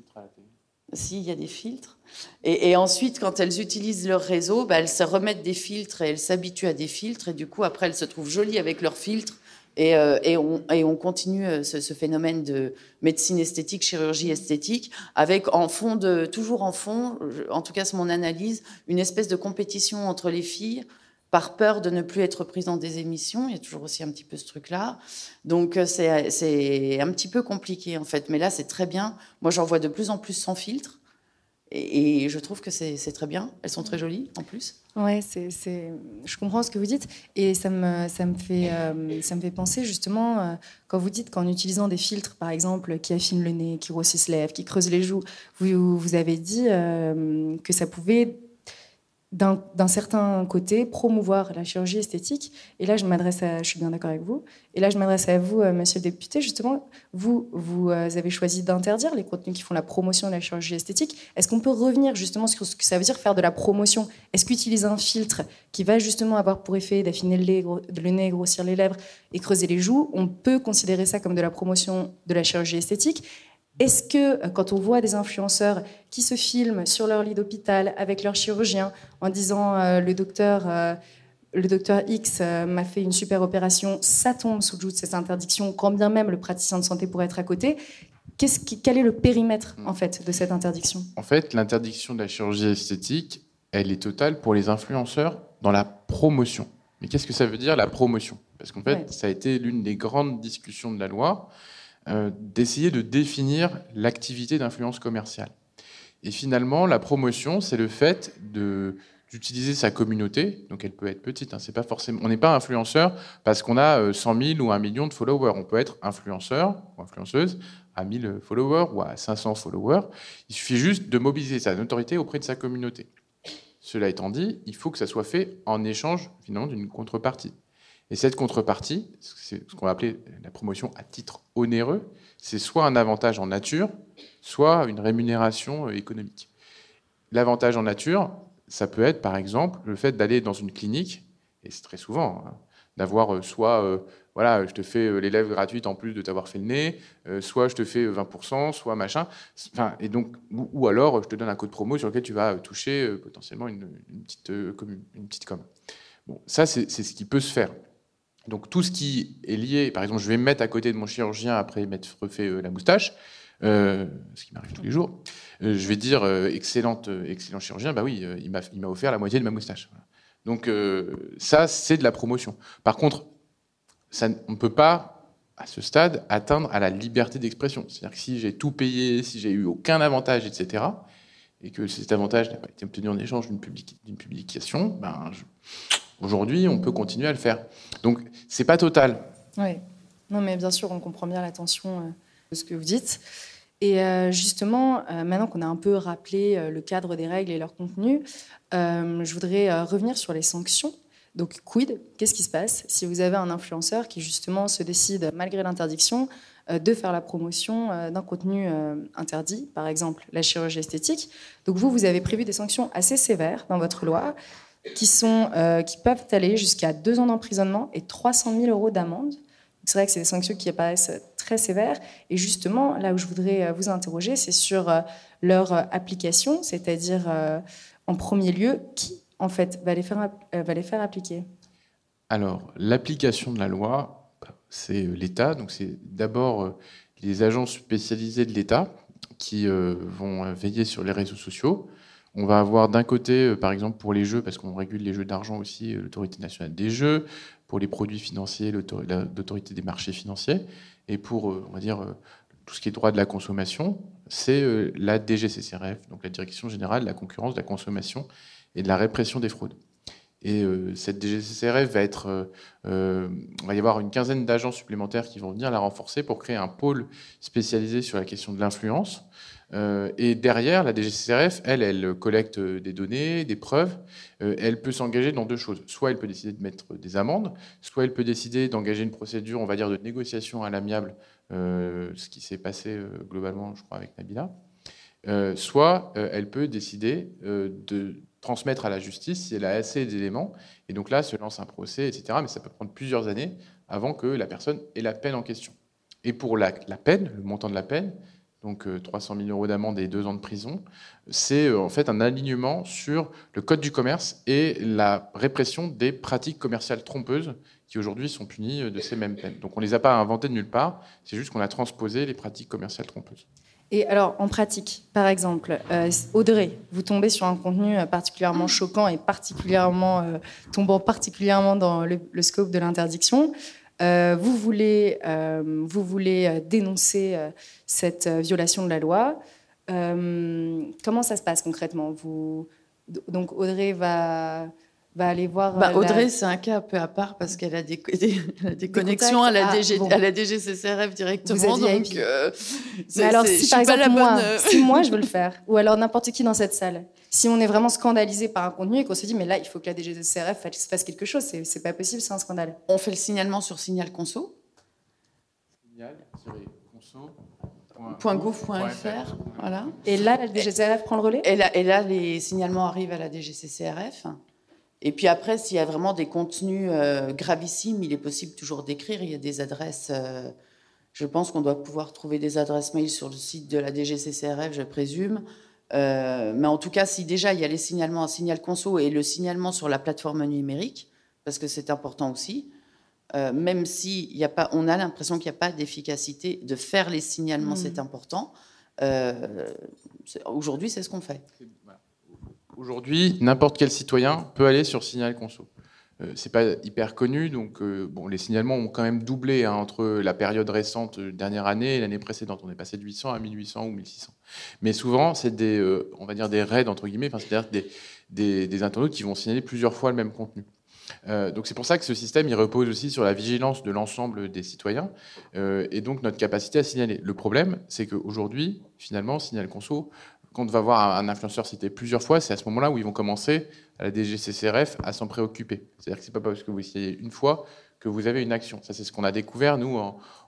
Si, il y a des filtres. Et, ensuite, quand elles utilisent leur réseau, bah, elles se remettent des filtres et elles s'habituent à des filtres. Et du coup, après, elles se trouvent jolies avec leurs filtres. Et, euh, et, on, et on, continue euh, ce, ce, phénomène de médecine esthétique, chirurgie esthétique, avec en fond de, toujours en fond, en tout cas c'est mon analyse, une espèce de compétition entre les filles par peur de ne plus être prise dans des émissions. Il y a toujours aussi un petit peu ce truc-là. Donc euh, c'est un petit peu compliqué en fait. Mais là, c'est très bien. Moi, j'en vois de plus en plus sans filtre. Et, je trouve que c'est très bien. Elles sont très jolies en plus. Ouais, c'est, je comprends ce que vous dites. Et ça me, ça me, fait, euh, ça me fait penser justement, euh, quand vous dites qu'en utilisant des filtres, par exemple, qui affinent le nez, qui grossissent les lèvres, qui creusent les joues, vous, vous avez dit que ça pouvait d'un certain côté, promouvoir la chirurgie esthétique. Et là, je m'adresse à, je suis bien d'accord avec vous. Et là, je m'adresse à vous, euh, monsieur le député. Justement, vous, vous euh, avez choisi d'interdire les contenus qui font la promotion de la chirurgie esthétique. Est-ce qu'on peut revenir justement sur ce que ça veut dire faire de la promotion? Est-ce qu'utiliser un filtre qui va justement avoir pour effet d'affiner le, le nez, grossir les lèvres et creuser les joues, on peut considérer ça comme de la promotion de la chirurgie esthétique est-ce que euh, quand on voit des influenceurs qui se filment sur leur lit d'hôpital avec leur chirurgien en disant euh, le docteur euh, le docteur X m'a fait une super opération, ça tombe sous le joug de cette interdiction, quand bien même le praticien de santé pourrait être à côté. quel est le périmètre en fait de cette interdiction? En fait, l'interdiction de la chirurgie esthétique, elle est totale pour les influenceurs dans la promotion. Mais qu'est-ce que ça veut dire la promotion? Parce qu'en fait, ça a été l'une des grandes discussions de la loi. Euh, d'essayer de définir l'activité d'influence commerciale. Et finalement, la promotion, c'est le fait d'utiliser sa communauté. Donc, elle peut être petite. Hein, c'est pas forcément. On n'est pas influenceur parce qu'on a 100 euh, 000 ou 1 million de followers. On peut être influenceur ou influenceuse à 1000 followers ou à 500 followers. Il suffit juste de mobiliser sa notoriété auprès de sa communauté. Cela étant dit, il faut que ça soit fait en échange finalement d'une contrepartie. Et cette contrepartie, c'est ce qu'on va appeler la promotion à titre onéreux, c'est soit un avantage en nature, soit une rémunération euh, économique. L'avantage en nature, ça peut être par exemple le fait d'aller dans une clinique, et c'est très souvent, hein, d'avoir euh, soit, euh, voilà, je te fais l'élève gratuite en plus de t'avoir fait le nez, soit je te fais 20%, soit machin, et donc, ou, alors je te donne un code promo sur lequel tu vas toucher potentiellement une, petite, com. Bon, ça, c'est ce qui peut se faire. Donc tout ce qui est lié, par exemple, je vais me mettre à côté de mon chirurgien après m'être refait euh, la moustache, euh, ce qui m'arrive tous les jours, euh, je vais dire excellente, excellent chirurgien, bah oui, il m'a offert la moitié de ma moustache. Donc ça, c'est de la promotion. Par contre, on ne peut pas, à ce stade, atteindre à la liberté d'expression. C'est-à-dire que si j'ai tout payé, si j'ai eu aucun avantage, etc., et que cet avantage n'a pas été obtenu en échange d'une publication, ben, je, Aujourd'hui, on peut continuer à le faire. Donc, c'est pas total. Oui. Non, mais bien sûr, on comprend bien l'attention euh, de ce que vous dites. Et euh, justement, euh, maintenant qu'on a un peu rappelé le cadre des règles et leur contenu, je voudrais revenir sur les sanctions. Donc, quid Qu'est-ce qui se passe si vous avez un influenceur qui justement se décide, malgré l'interdiction, de faire la promotion d'un contenu interdit, par exemple la chirurgie esthétique? Donc, vous, vous avez prévu des sanctions assez sévères dans votre loi qui, sont, euh, qui peuvent aller jusqu'à deux ans d'emprisonnement et 300 000 euros d'amende. C'est vrai que c'est des sanctions qui apparaissent très sévères. Et justement, là où je voudrais euh, vous interroger, c'est sur euh, leur application, c'est-à-dire, en premier lieu, qui, en fait, va les faire, appliquer? Alors, l'application de la loi, c'est l'État. Donc, c'est d'abord les agents spécialisés de l'État qui vont veiller sur les réseaux sociaux. On va avoir d'un côté, euh, par exemple, pour les jeux, parce qu'on régule les jeux d'argent aussi, euh, l'autorité nationale des jeux, pour les produits financiers, l'autorité des marchés financiers, et pour, euh, on va dire, tout ce qui est droit de la consommation, c'est la DGCCRF, donc la Direction générale de la concurrence, de la consommation et de la répression des fraudes. Et cette DGCCRF va être, on va y avoir une quinzaine d'agents supplémentaires qui vont venir la renforcer pour créer un pôle spécialisé sur la question de l'influence, euh, et derrière, la DGCRF, elle, elle collecte des données, des preuves. Euh, elle peut s'engager dans deux choses. Soit elle peut décider de mettre des amendes, soit elle peut décider d'engager une procédure, on va dire, de négociation à l'amiable, euh, ce qui s'est passé globalement, je crois, avec Nabila. soit elle peut décider de transmettre à la justice si elle a assez d'éléments. Et donc là, se lance un procès, etc. Mais ça peut prendre plusieurs années avant que la personne ait la peine en question. Et pour la peine, le montant de la peine, donc 300 euh, 000 euros d'amende et deux ans de prison, c'est euh, en fait un alignement sur le code du commerce et la répression des pratiques commerciales trompeuses qui aujourd'hui sont punies euh, de ces mêmes peines. Donc on ne les a pas inventées de nulle part, c'est juste qu'on a transposé les pratiques commerciales trompeuses. Et alors, en pratique, par exemple, Audrey, vous tombez sur un contenu particulièrement choquant et particulièrement tombant particulièrement dans le, le scope de l'interdiction. Euh, vous voulez, euh, vous voulez euh, dénoncer cette violation de la loi. comment ça se passe concrètement? Vous, Donc Audrey va, va aller voir. Bah, Audrey, c'est un cas un peu à part parce qu'elle a des, des, connexions à la, ah, DG, à la DGCCRF directement. donc, Mais alors, si par exemple, moi, si moi je veux le faire, ou alors n'importe qui dans cette salle, si on est vraiment scandalisé par un contenu et qu'on se dit, mais là, il faut que la DGCRF fasse quelque chose, c'est pas possible, c'est un scandale. On fait le signalement sur Signal Conso. .gouv.fr, voilà. Et là, la DGCRF prend le relais? Et là, et là, les signalements arrivent à la DGCCRF. Et puis après, s'il y a vraiment des contenus euh, gravissimes, il est possible toujours d'écrire. Il y a des adresses. Euh, je pense qu'on doit pouvoir trouver des adresses mail sur le site de la DGCCRF, je présume. Euh, mais en tout cas, si déjà il y a les signalements, un signal conso et le signalement sur la plateforme numérique, parce que c'est important aussi, même si y a pas, on a l'impression qu'il n'y a pas d'efficacité de faire les signalements, c'est mmh. important. Euh, aujourd'hui, c'est ce qu'on fait. Aujourd'hui, n'importe quel citoyen peut aller sur Signal Conso. Euh, c'est pas hyper connu, donc euh, bon, les signalements ont quand même doublé hein, entre la période récente, euh, dernière année, et l'année précédente. On est passé de 800 à 1800 ou 1600. Mais souvent, c'est des, on va dire des raids entre guillemets, c'est-à-dire des, des, internautes qui vont signaler plusieurs fois le même contenu. donc c'est pour ça que ce système il repose aussi sur la vigilance de l'ensemble des citoyens et donc notre capacité à signaler. Le problème, c'est qu'aujourd'hui, finalement, Signal Conso, quand on va voir un influenceur cité plusieurs fois, c'est à ce moment-là où ils vont commencer à la DGCCRF à s'en préoccuper. C'est-à-dire que c'est pas parce que vous essayez une fois que vous avez une action. Ça, c'est ce qu'on a découvert, nous,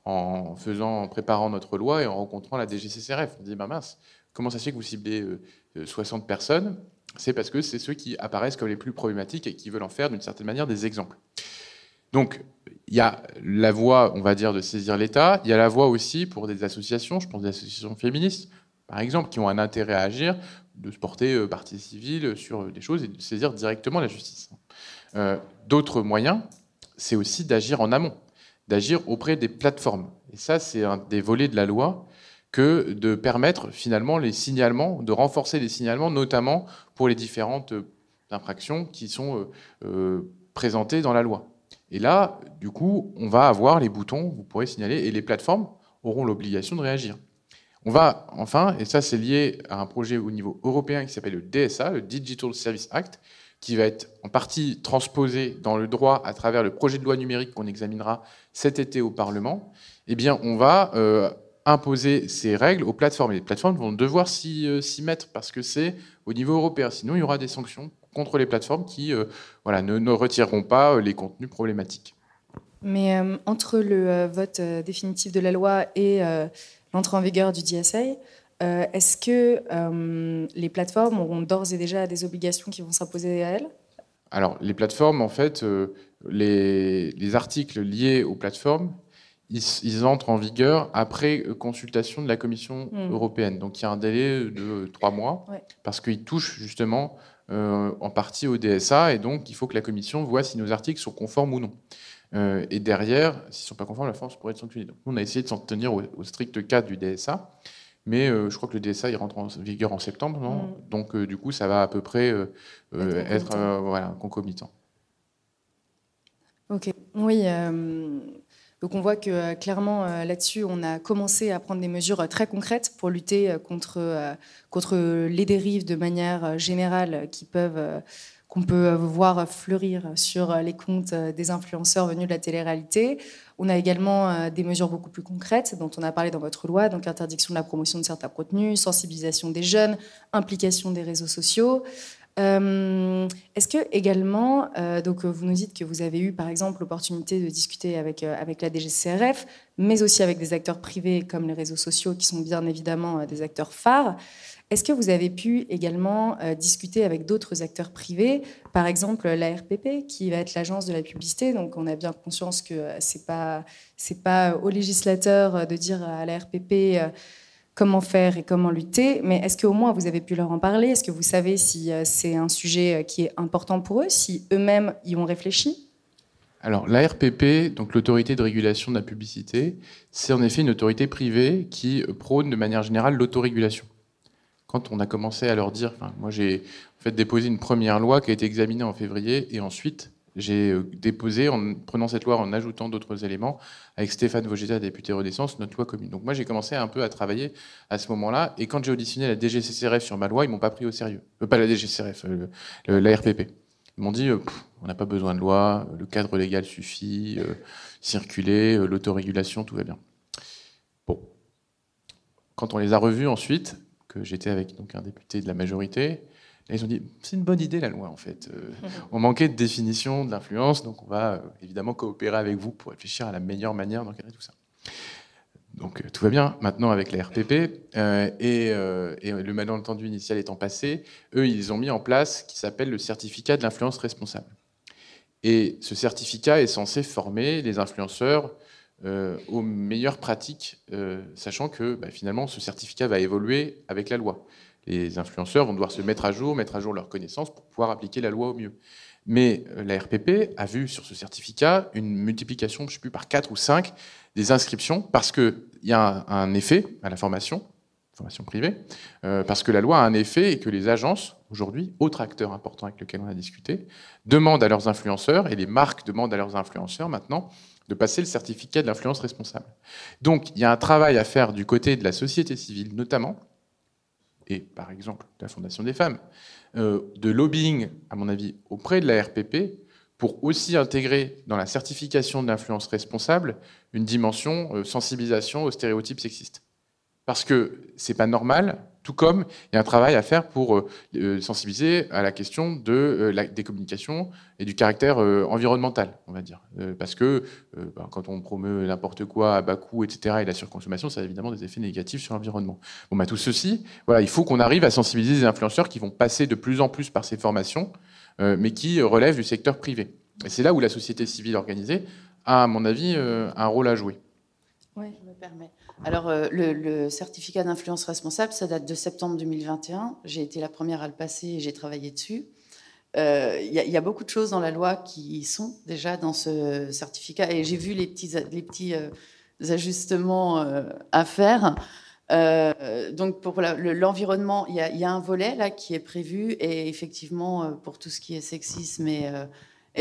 en, faisant, en préparant notre loi et en rencontrant la DGCCRF. On dit, bah mince, comment ça se fait que vous ciblez 60 euh, euh, personnes? C'est parce que c'est ceux qui apparaissent comme les plus problématiques et qui veulent en faire, d'une certaine manière, des exemples. Donc, il y a la voie, on va dire, de saisir l'État. Il y a la voie aussi pour des associations, je pense des associations féministes, par exemple, qui ont un intérêt à agir, de se porter euh, partie civile sur des choses et de saisir directement la justice. D'autres moyens, c'est aussi d'agir en amont, d'agir auprès des plateformes. Et ça, c'est un des volets de la loi que de permettre finalement les signalements, de renforcer les signalements, notamment pour les différentes euh, infractions qui sont euh, euh, présentées dans la loi. Et là, du coup, on va avoir les boutons, vous pourrez signaler, et les plateformes auront l'obligation de réagir. On va enfin, et ça c'est lié à un projet au niveau européen qui s'appelle le DSA, le Digital Service Act, qui va être en partie transposé dans le droit à travers le projet de loi numérique qu'on examinera cet été au Parlement, eh bien, on va euh, imposer ces règles aux plateformes. Et les plateformes vont devoir euh, s'y mettre parce que c'est au niveau européen. Sinon, il y aura des sanctions contre les plateformes qui euh, voilà, ne, ne, retireront pas les contenus problématiques. Mais entre le vote définitif de la loi et l'entrée en vigueur du DSA, euh, est-ce que euh, les plateformes auront d'ores et déjà des obligations qui vont s'imposer à elles? Alors, les plateformes, en fait, euh, les, articles liés aux plateformes, ils, entrent en vigueur après consultation de la Commission hmm. européenne. Donc, il y a un délai de trois mois, parce qu'ils touchent justement en partie au DSA, et donc il faut que la Commission voit si nos articles sont conformes ou non. Et derrière, s'ils ne sont pas conformes, la France pourrait être sanctionnée. Donc, on a essayé de s'en tenir au, au strict cadre du DSA. Mais euh, je crois que le DSA il rentre en vigueur en septembre, non mm. Donc euh, du coup, ça va à peu près euh, être voilà, concomitant. Ok. Oui. donc on voit que clairement là-dessus, on a commencé à prendre des mesures très concrètes pour lutter contre, contre les dérives de manière générale qui peuvent qu'on peut voir fleurir sur les comptes des influenceurs venus de la télé-réalité. On a également euh, des mesures beaucoup plus concrètes dont on a parlé dans votre loi, donc interdiction de la promotion de certains contenus, sensibilisation des jeunes, implication des réseaux sociaux. Euh, est-ce que également, euh, donc vous nous dites que vous avez eu par exemple l'opportunité de discuter avec, avec la DGCRF, mais aussi avec des acteurs privés comme les réseaux sociaux qui sont bien évidemment des acteurs phares. Est-ce que vous avez pu également euh, discuter avec d'autres acteurs privés, par exemple la RPP, qui va être l'agence de la publicité? Donc, on a bien conscience que euh, c'est pas c'est pas au législateur euh, de dire à la RPP comment faire et comment lutter, mais est-ce qu'au moins vous avez pu leur en parler? Est-ce que vous savez si c'est un sujet qui est important pour eux, si eux-mêmes y ont réfléchi? Alors, la RPP, donc l'autorité de régulation de la publicité, c'est en effet une autorité privée qui prône de manière générale l'autorégulation. Quand on a commencé à leur dire, moi j'ai en fait déposé une première loi qui a été examinée en février, et ensuite j'ai euh, déposé, en prenant cette loi, en ajoutant d'autres éléments, avec Stéphane Vogetta, député Renaissance, notre loi commune. Donc moi j'ai commencé un peu à travailler à ce moment-là, et quand j'ai auditionné la DGCCRF sur ma loi, ils m'ont pas pris au sérieux. Euh, pas la DGCCRF, euh, la RPP. Ils m'ont dit, on n'a pas besoin de loi, le cadre légal suffit, circuler, l'autorégulation, tout va bien. Bon. Quand on les a revus ensuite, j'étais avec donc un député de la majorité. Et ils ont dit c'est une bonne idée la loi en fait. Euh, on manquait de définition de l'influence, donc on va euh, évidemment coopérer avec vous pour réfléchir à la meilleure manière d'encadrer tout ça. Donc euh, tout va bien maintenant avec la RPP et, le malentendu initial étant passé, eux ils ont mis en place ce qui s'appelle le certificat de l'influence responsable. Et ce certificat est censé former les influenceurs aux meilleures pratiques, sachant que bah, finalement ce certificat va évoluer avec la loi. Les influenceurs vont devoir se mettre à jour, mettre à jour leurs connaissances pour pouvoir appliquer la loi au mieux. Mais euh, la RPP a vu sur ce certificat une multiplication, je ne sais plus, par 4 ou 5 des inscriptions, parce qu'il y a un, effet à la formation, formation privée, parce que la loi a un effet et que les agences, aujourd'hui, autre acteur important avec lequel on a discuté, demandent à leurs influenceurs, et les marques demandent à leurs influenceurs maintenant, de passer le certificat de l'influence responsable. Donc il y a un travail à faire du côté de la société civile notamment, et par exemple la Fondation des femmes, euh, de lobbying, à mon avis, auprès de la RPP, pour aussi intégrer dans la certification de l'influence responsable une dimension euh, sensibilisation aux stéréotypes sexistes. Parce que c'est pas normal Tout comme il y a un travail à faire pour euh, euh, sensibiliser à la question de, euh, la, des communications et du caractère environnemental, on va dire. parce que bah, quand on promeut n'importe quoi à bas coût, etc., et la surconsommation, ça a évidemment des effets négatifs sur l'environnement. Bon, bah, tout ceci, voilà, il faut qu'on arrive à sensibiliser les influenceurs qui vont passer de plus en plus par ces formations, mais qui relèvent du secteur privé. Et c'est là où la société civile organisée a, à mon avis, un rôle à jouer. Oui, je me permets. Alors, euh, le, certificat d'influence responsable, ça date de septembre 2021. J'ai été la première à le passer et j'ai travaillé dessus. Il euh, y, a beaucoup de choses dans la loi qui sont déjà dans ce certificat et j'ai vu les petits, euh, ajustements à faire. donc pour l'environnement, il y, a un volet là qui est prévu et effectivement pour tout ce qui est sexisme et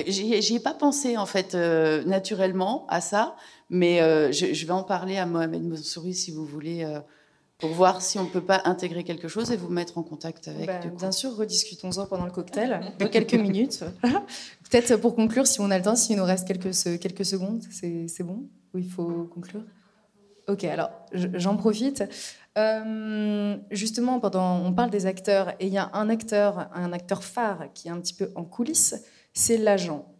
J'y ai pas pensé en fait naturellement à ça, mais euh, je, vais en parler à Mohamed Moussouri si vous voulez, euh, pour voir si on ne peut pas intégrer quelque chose et vous mettre en contact avec. Bah, bien sûr, rediscutons-en pendant le cocktail, dans quelques minutes. Peut-être pour conclure, si on a le temps, s'il nous reste quelques, quelques secondes, c'est bon Ou il faut conclure? Ok, alors j'en profite. Euh, justement, pendant, on parle des acteurs, et il y a un acteur, un acteur phare qui est un petit peu en coulisses, c'est l'agent.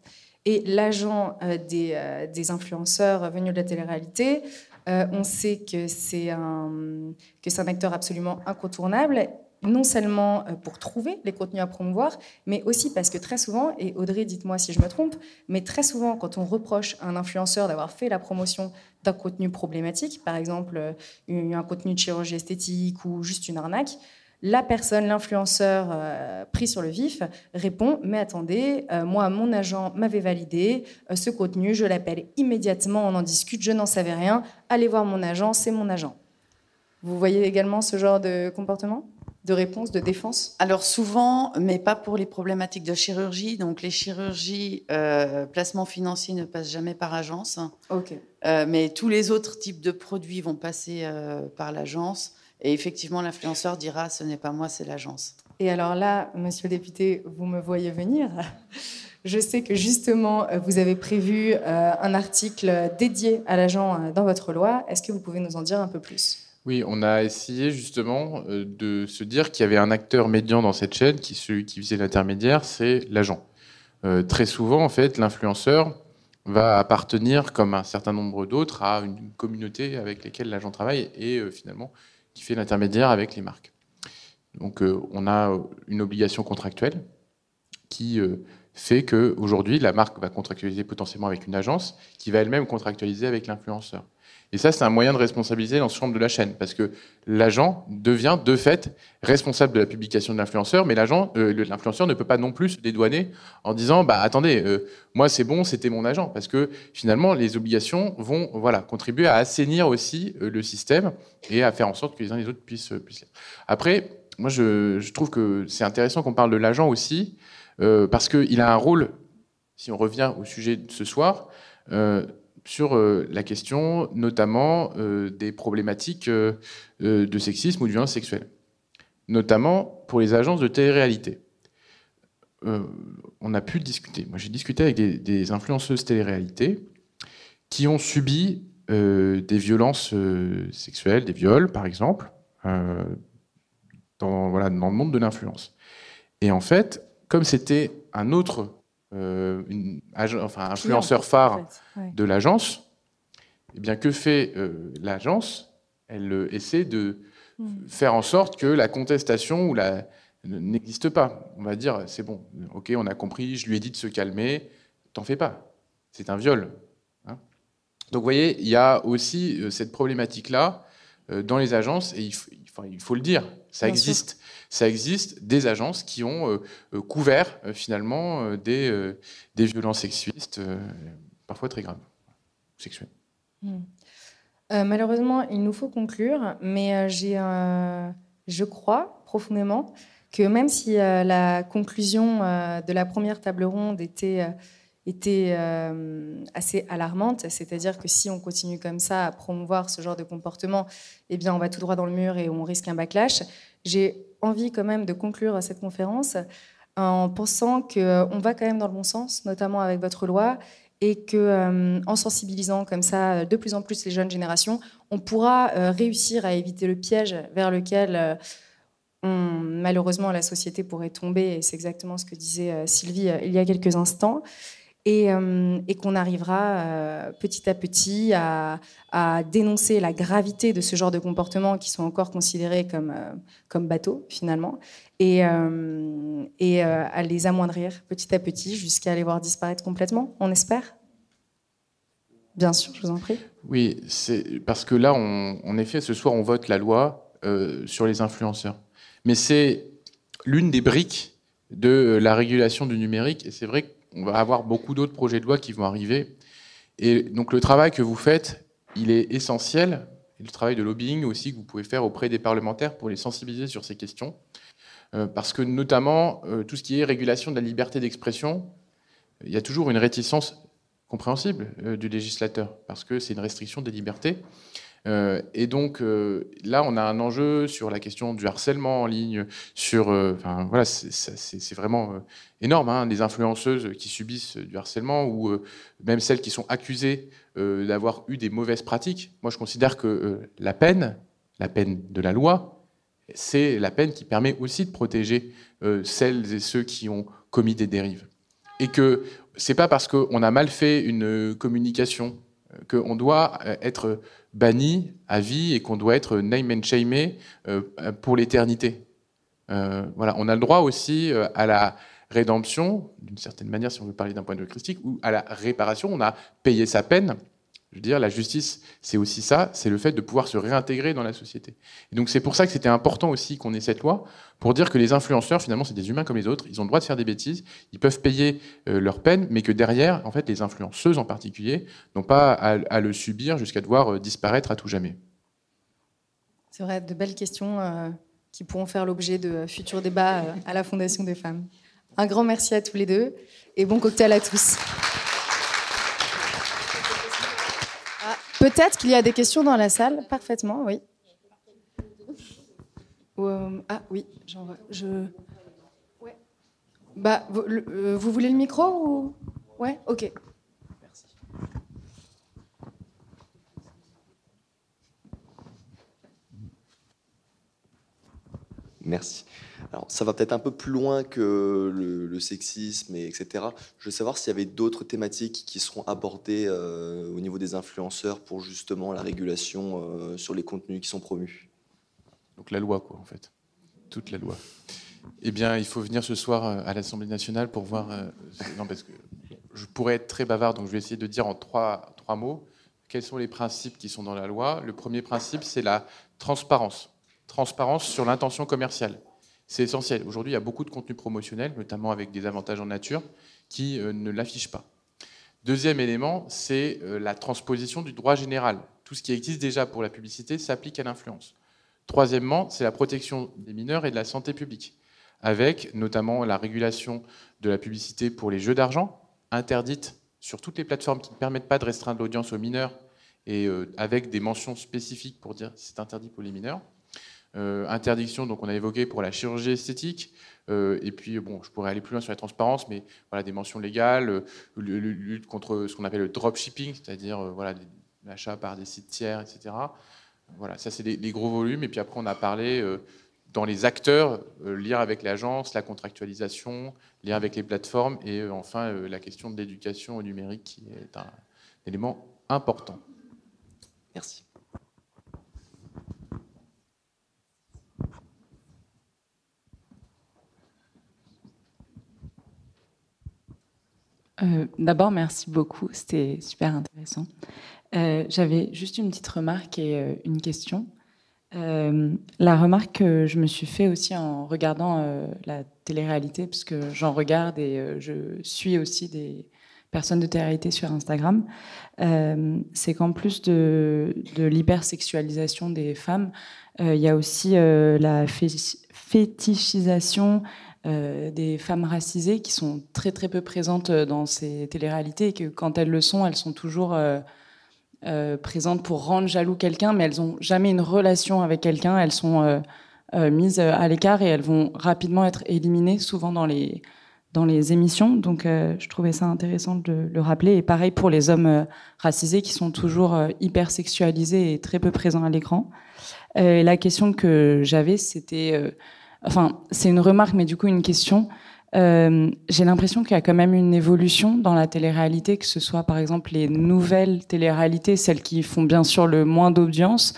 Et l'agent euh, euh, des, influenceurs venus de la télé-réalité, euh, on sait que c'est un, un acteur absolument incontournable, non seulement pour trouver les contenus à promouvoir, mais aussi parce que très souvent, et Audrey, dites-moi si je me trompe, mais très souvent, quand on reproche à un influenceur d'avoir fait la promotion d'un contenu problématique, par exemple un contenu de chirurgie esthétique ou juste une arnaque, la personne, l'influenceur euh, pris sur le vif, répond Mais attendez, euh, moi, mon agent m'avait validé euh, ce contenu, je l'appelle immédiatement, on en discute, je n'en savais rien, allez voir mon agent, c'est mon agent. Vous voyez également ce genre de comportement de réponse, de défense? Alors souvent, mais pas pour les problématiques de chirurgie. Donc les chirurgies, placement financier ne passe jamais par agence. Ok. mais tous les autres types de produits vont passer par l'agence. Et effectivement, l'influenceur dira ce n'est pas moi, c'est l'agence. Et alors là, monsieur le député, vous me voyez venir. Je sais que justement, vous avez prévu euh, un article dédié à l'agent euh, dans votre loi. Est-ce que vous pouvez nous en dire un peu plus? Oui, on a essayé justement euh, de se dire qu'il y avait un acteur médian dans cette chaîne, qui celui qui faisait l'intermédiaire, c'est l'agent. très souvent, en fait, l'influenceur va appartenir, comme un certain nombre d'autres, à une communauté avec laquelle l'agent travaille et finalement qui fait l'intermédiaire avec les marques. Donc euh, on a une obligation contractuelle qui euh, fait qu'aujourd'hui, la marque va contractualiser potentiellement avec une agence qui va elle-même contractualiser avec l'influenceur. Et ça, c'est un moyen de responsabiliser l'ensemble de la chaîne, parce que l'agent devient de fait responsable de la publication de l'influenceur, mais l'agent, euh, l'influenceur ne peut pas non plus se dédouaner en disant, bah attendez, euh, moi c'est bon, c'était mon agent, parce que finalement les obligations vont, voilà, contribuer à assainir aussi euh, le système et à faire en sorte que les uns et les autres puissent. Après, moi je trouve que c'est intéressant qu'on parle de l'agent aussi, parce qu'il a un rôle, si on revient au sujet de ce soir sur euh, la question notamment euh, des problématiques euh, de sexisme ou de violence sexuelle, notamment pour les agences de télé-réalité. on a pu discuter. Moi, j'ai discuté avec des, influenceuses télé-réalité qui ont subi des violences sexuelles, des viols, par exemple, dans, dans le monde de l'influence. Et en fait, comme c'était un autre une, enfin, influenceur phare de l'agence, eh bien, que fait euh, l'agence? Elle euh, essaie de hmm. faire en sorte que la contestation ou la n'existe pas. On va dire, c'est bon, ok, on a compris, je lui ai dit de se calmer, t'en fais pas, c'est un viol. Hein. Donc vous voyez, il y a aussi cette problématique-là dans les agences, et il il faut le dire, ça existe. Ça existe des agences qui ont euh, euh, couvert euh, finalement des, des violences sexuistes, parfois très graves, sexuelles. Hmm. malheureusement, il nous faut conclure, mais j'ai, je crois profondément que même si la conclusion de la première table ronde était était euh, assez alarmante, c'est-à-dire que si on continue comme ça à promouvoir ce genre de comportement, eh bien on va tout droit dans le mur et on risque un backlash. J'ai envie quand même de conclure cette conférence en pensant qu'on va quand même dans le bon sens, notamment avec votre loi, et que euh, en sensibilisant comme ça de plus en plus les jeunes générations, on pourra euh, réussir à éviter le piège vers lequel malheureusement, la société pourrait tomber, et c'est exactement ce que disait Sylvie il y a quelques instants et, euh, et qu'on arrivera euh, petit à petit à, dénoncer la gravité de ce genre de comportements qui sont encore considérés comme, euh, comme bateaux finalement, et, et à les amoindrir petit à petit jusqu'à les voir disparaître complètement, on espère Bien sûr, je vous en prie. Oui, c'est parce que là, en effet, ce soir, on vote la loi sur les influenceurs. Mais c'est l'une des briques de la régulation du numérique, et c'est vrai que on va avoir beaucoup d'autres projets de loi qui vont arriver. Et donc le travail que vous faites, il est essentiel. Le travail de lobbying aussi que vous pouvez faire auprès des parlementaires pour les sensibiliser sur ces questions. Euh, parce que notamment, euh, tout ce qui est régulation de la liberté d'expression, il y a toujours une réticence compréhensible euh, du législateur, parce que c'est une restriction des libertés. Euh, et donc euh, là, on a un enjeu sur la question du harcèlement en ligne, sur, euh, enfin voilà, c'est vraiment énorme. Hein, les influenceuses qui subissent du harcèlement ou même celles qui sont accusées d'avoir eu des mauvaises pratiques. Moi, je considère que la peine, la peine de la loi, c'est la peine qui permet aussi de protéger celles et ceux qui ont commis des dérives. Et que c'est pas parce qu'on a mal fait une communication qu'on doit être banni à vie et qu'on doit être name and euh, pour l'éternité. Euh, voilà, on a le droit aussi euh, à la rédemption, d'une certaine manière, si on veut parler d'un point de vue christique, ou à la réparation. On a payé sa peine, je veux dire, la justice, c'est aussi ça, c'est le fait de pouvoir se réintégrer dans la société. Et donc c'est pour ça que c'était important aussi qu'on ait cette loi, pour dire que les influenceurs, finalement, c'est des humains comme les autres, ils ont le droit de faire des bêtises, ils peuvent payer euh, leur peine, mais que derrière, en fait, les influenceuses en particulier, n'ont pas à, le subir jusqu'à devoir euh, disparaître à tout jamais. C'est vrai, de belles questions euh, qui pourront faire l'objet de futurs débats à la Fondation des femmes. Un grand merci à tous les deux et bon cocktail à tous. Peut-être qu'il y a des questions dans la salle. Parfaitement, oui. Euh, ah oui, j'en vois. Je... Ouais. Bah, vous, euh, vous, voulez le micro ou? Ouais, ok. Merci. Merci. Alors, ça va peut-être un peu plus loin que le, sexisme, et etc. Je veux savoir s'il y avait d'autres thématiques qui seront abordées euh, au niveau des influenceurs pour justement la régulation euh, sur les contenus qui sont promus. Donc la loi, quoi, en fait. Toute la loi. Eh bien, il faut venir ce soir euh, à l'Assemblée nationale pour voir. non, parce que je pourrais être très bavard, donc je vais essayer de dire en trois, mots quels sont les principes qui sont dans la loi. Le premier principe, c'est la transparence. Transparence sur l'intention commerciale. C'est essentiel. Aujourd'hui, il y a beaucoup de contenus promotionnels, notamment avec des avantages en nature, qui euh, ne l'affichent pas. Deuxième élément, c'est euh, la transposition du droit général. Tout ce qui existe déjà pour la publicité s'applique à l'influence. Troisièmement, c'est la protection des mineurs et de la santé publique, avec notamment la régulation de la publicité pour les jeux d'argent, interdite sur toutes les plateformes qui ne permettent pas de restreindre l'audience aux mineurs et euh, avec des mentions spécifiques pour dire c'est interdit pour les mineurs. Euh, interdiction, donc on a évoqué pour la chirurgie esthétique, euh, et puis bon, je pourrais aller plus loin sur la transparence, mais voilà des mentions légales, lutte contre ce qu'on appelle le dropshipping, c'est-à-dire l'achat par des sites tiers, etc. Voilà, ça c'est les, gros volumes, et puis après on a parlé dans les acteurs, lire avec l'agence, la contractualisation, lire avec les plateformes, et enfin la question de l'éducation au numérique qui est un élément important. Merci. Euh, d'abord, merci beaucoup, c'était super intéressant. Euh, j'avais juste une petite remarque et euh, une question. la remarque que je me suis fait aussi en regardant la télé-réalité, parce j'en regarde et je suis aussi des personnes de télé-réalité sur Instagram, c'est qu'en plus de, l'hypersexualisation des femmes, il y a aussi la fétichisation euh, des femmes racisées qui sont très très peu présentes euh, dans ces téléréalités et que quand elles le sont, elles sont toujours euh, présentes pour rendre jaloux quelqu'un, mais elles n'ont jamais une relation avec quelqu'un. Elles sont mises à l'écart et elles vont rapidement être éliminées, souvent dans les, dans les émissions. Donc je trouvais ça intéressant de le rappeler. Et pareil pour les hommes racisés qui sont toujours hyper sexualisés et très peu présents à l'écran. la question que j'avais, c'était enfin, c'est une remarque, mais du coup une question. Euh, j'ai l'impression qu'il y a quand même une évolution dans la télé-réalité, que ce soit par exemple les nouvelles télé-réalités, celles qui font bien sûr le moins d'audience,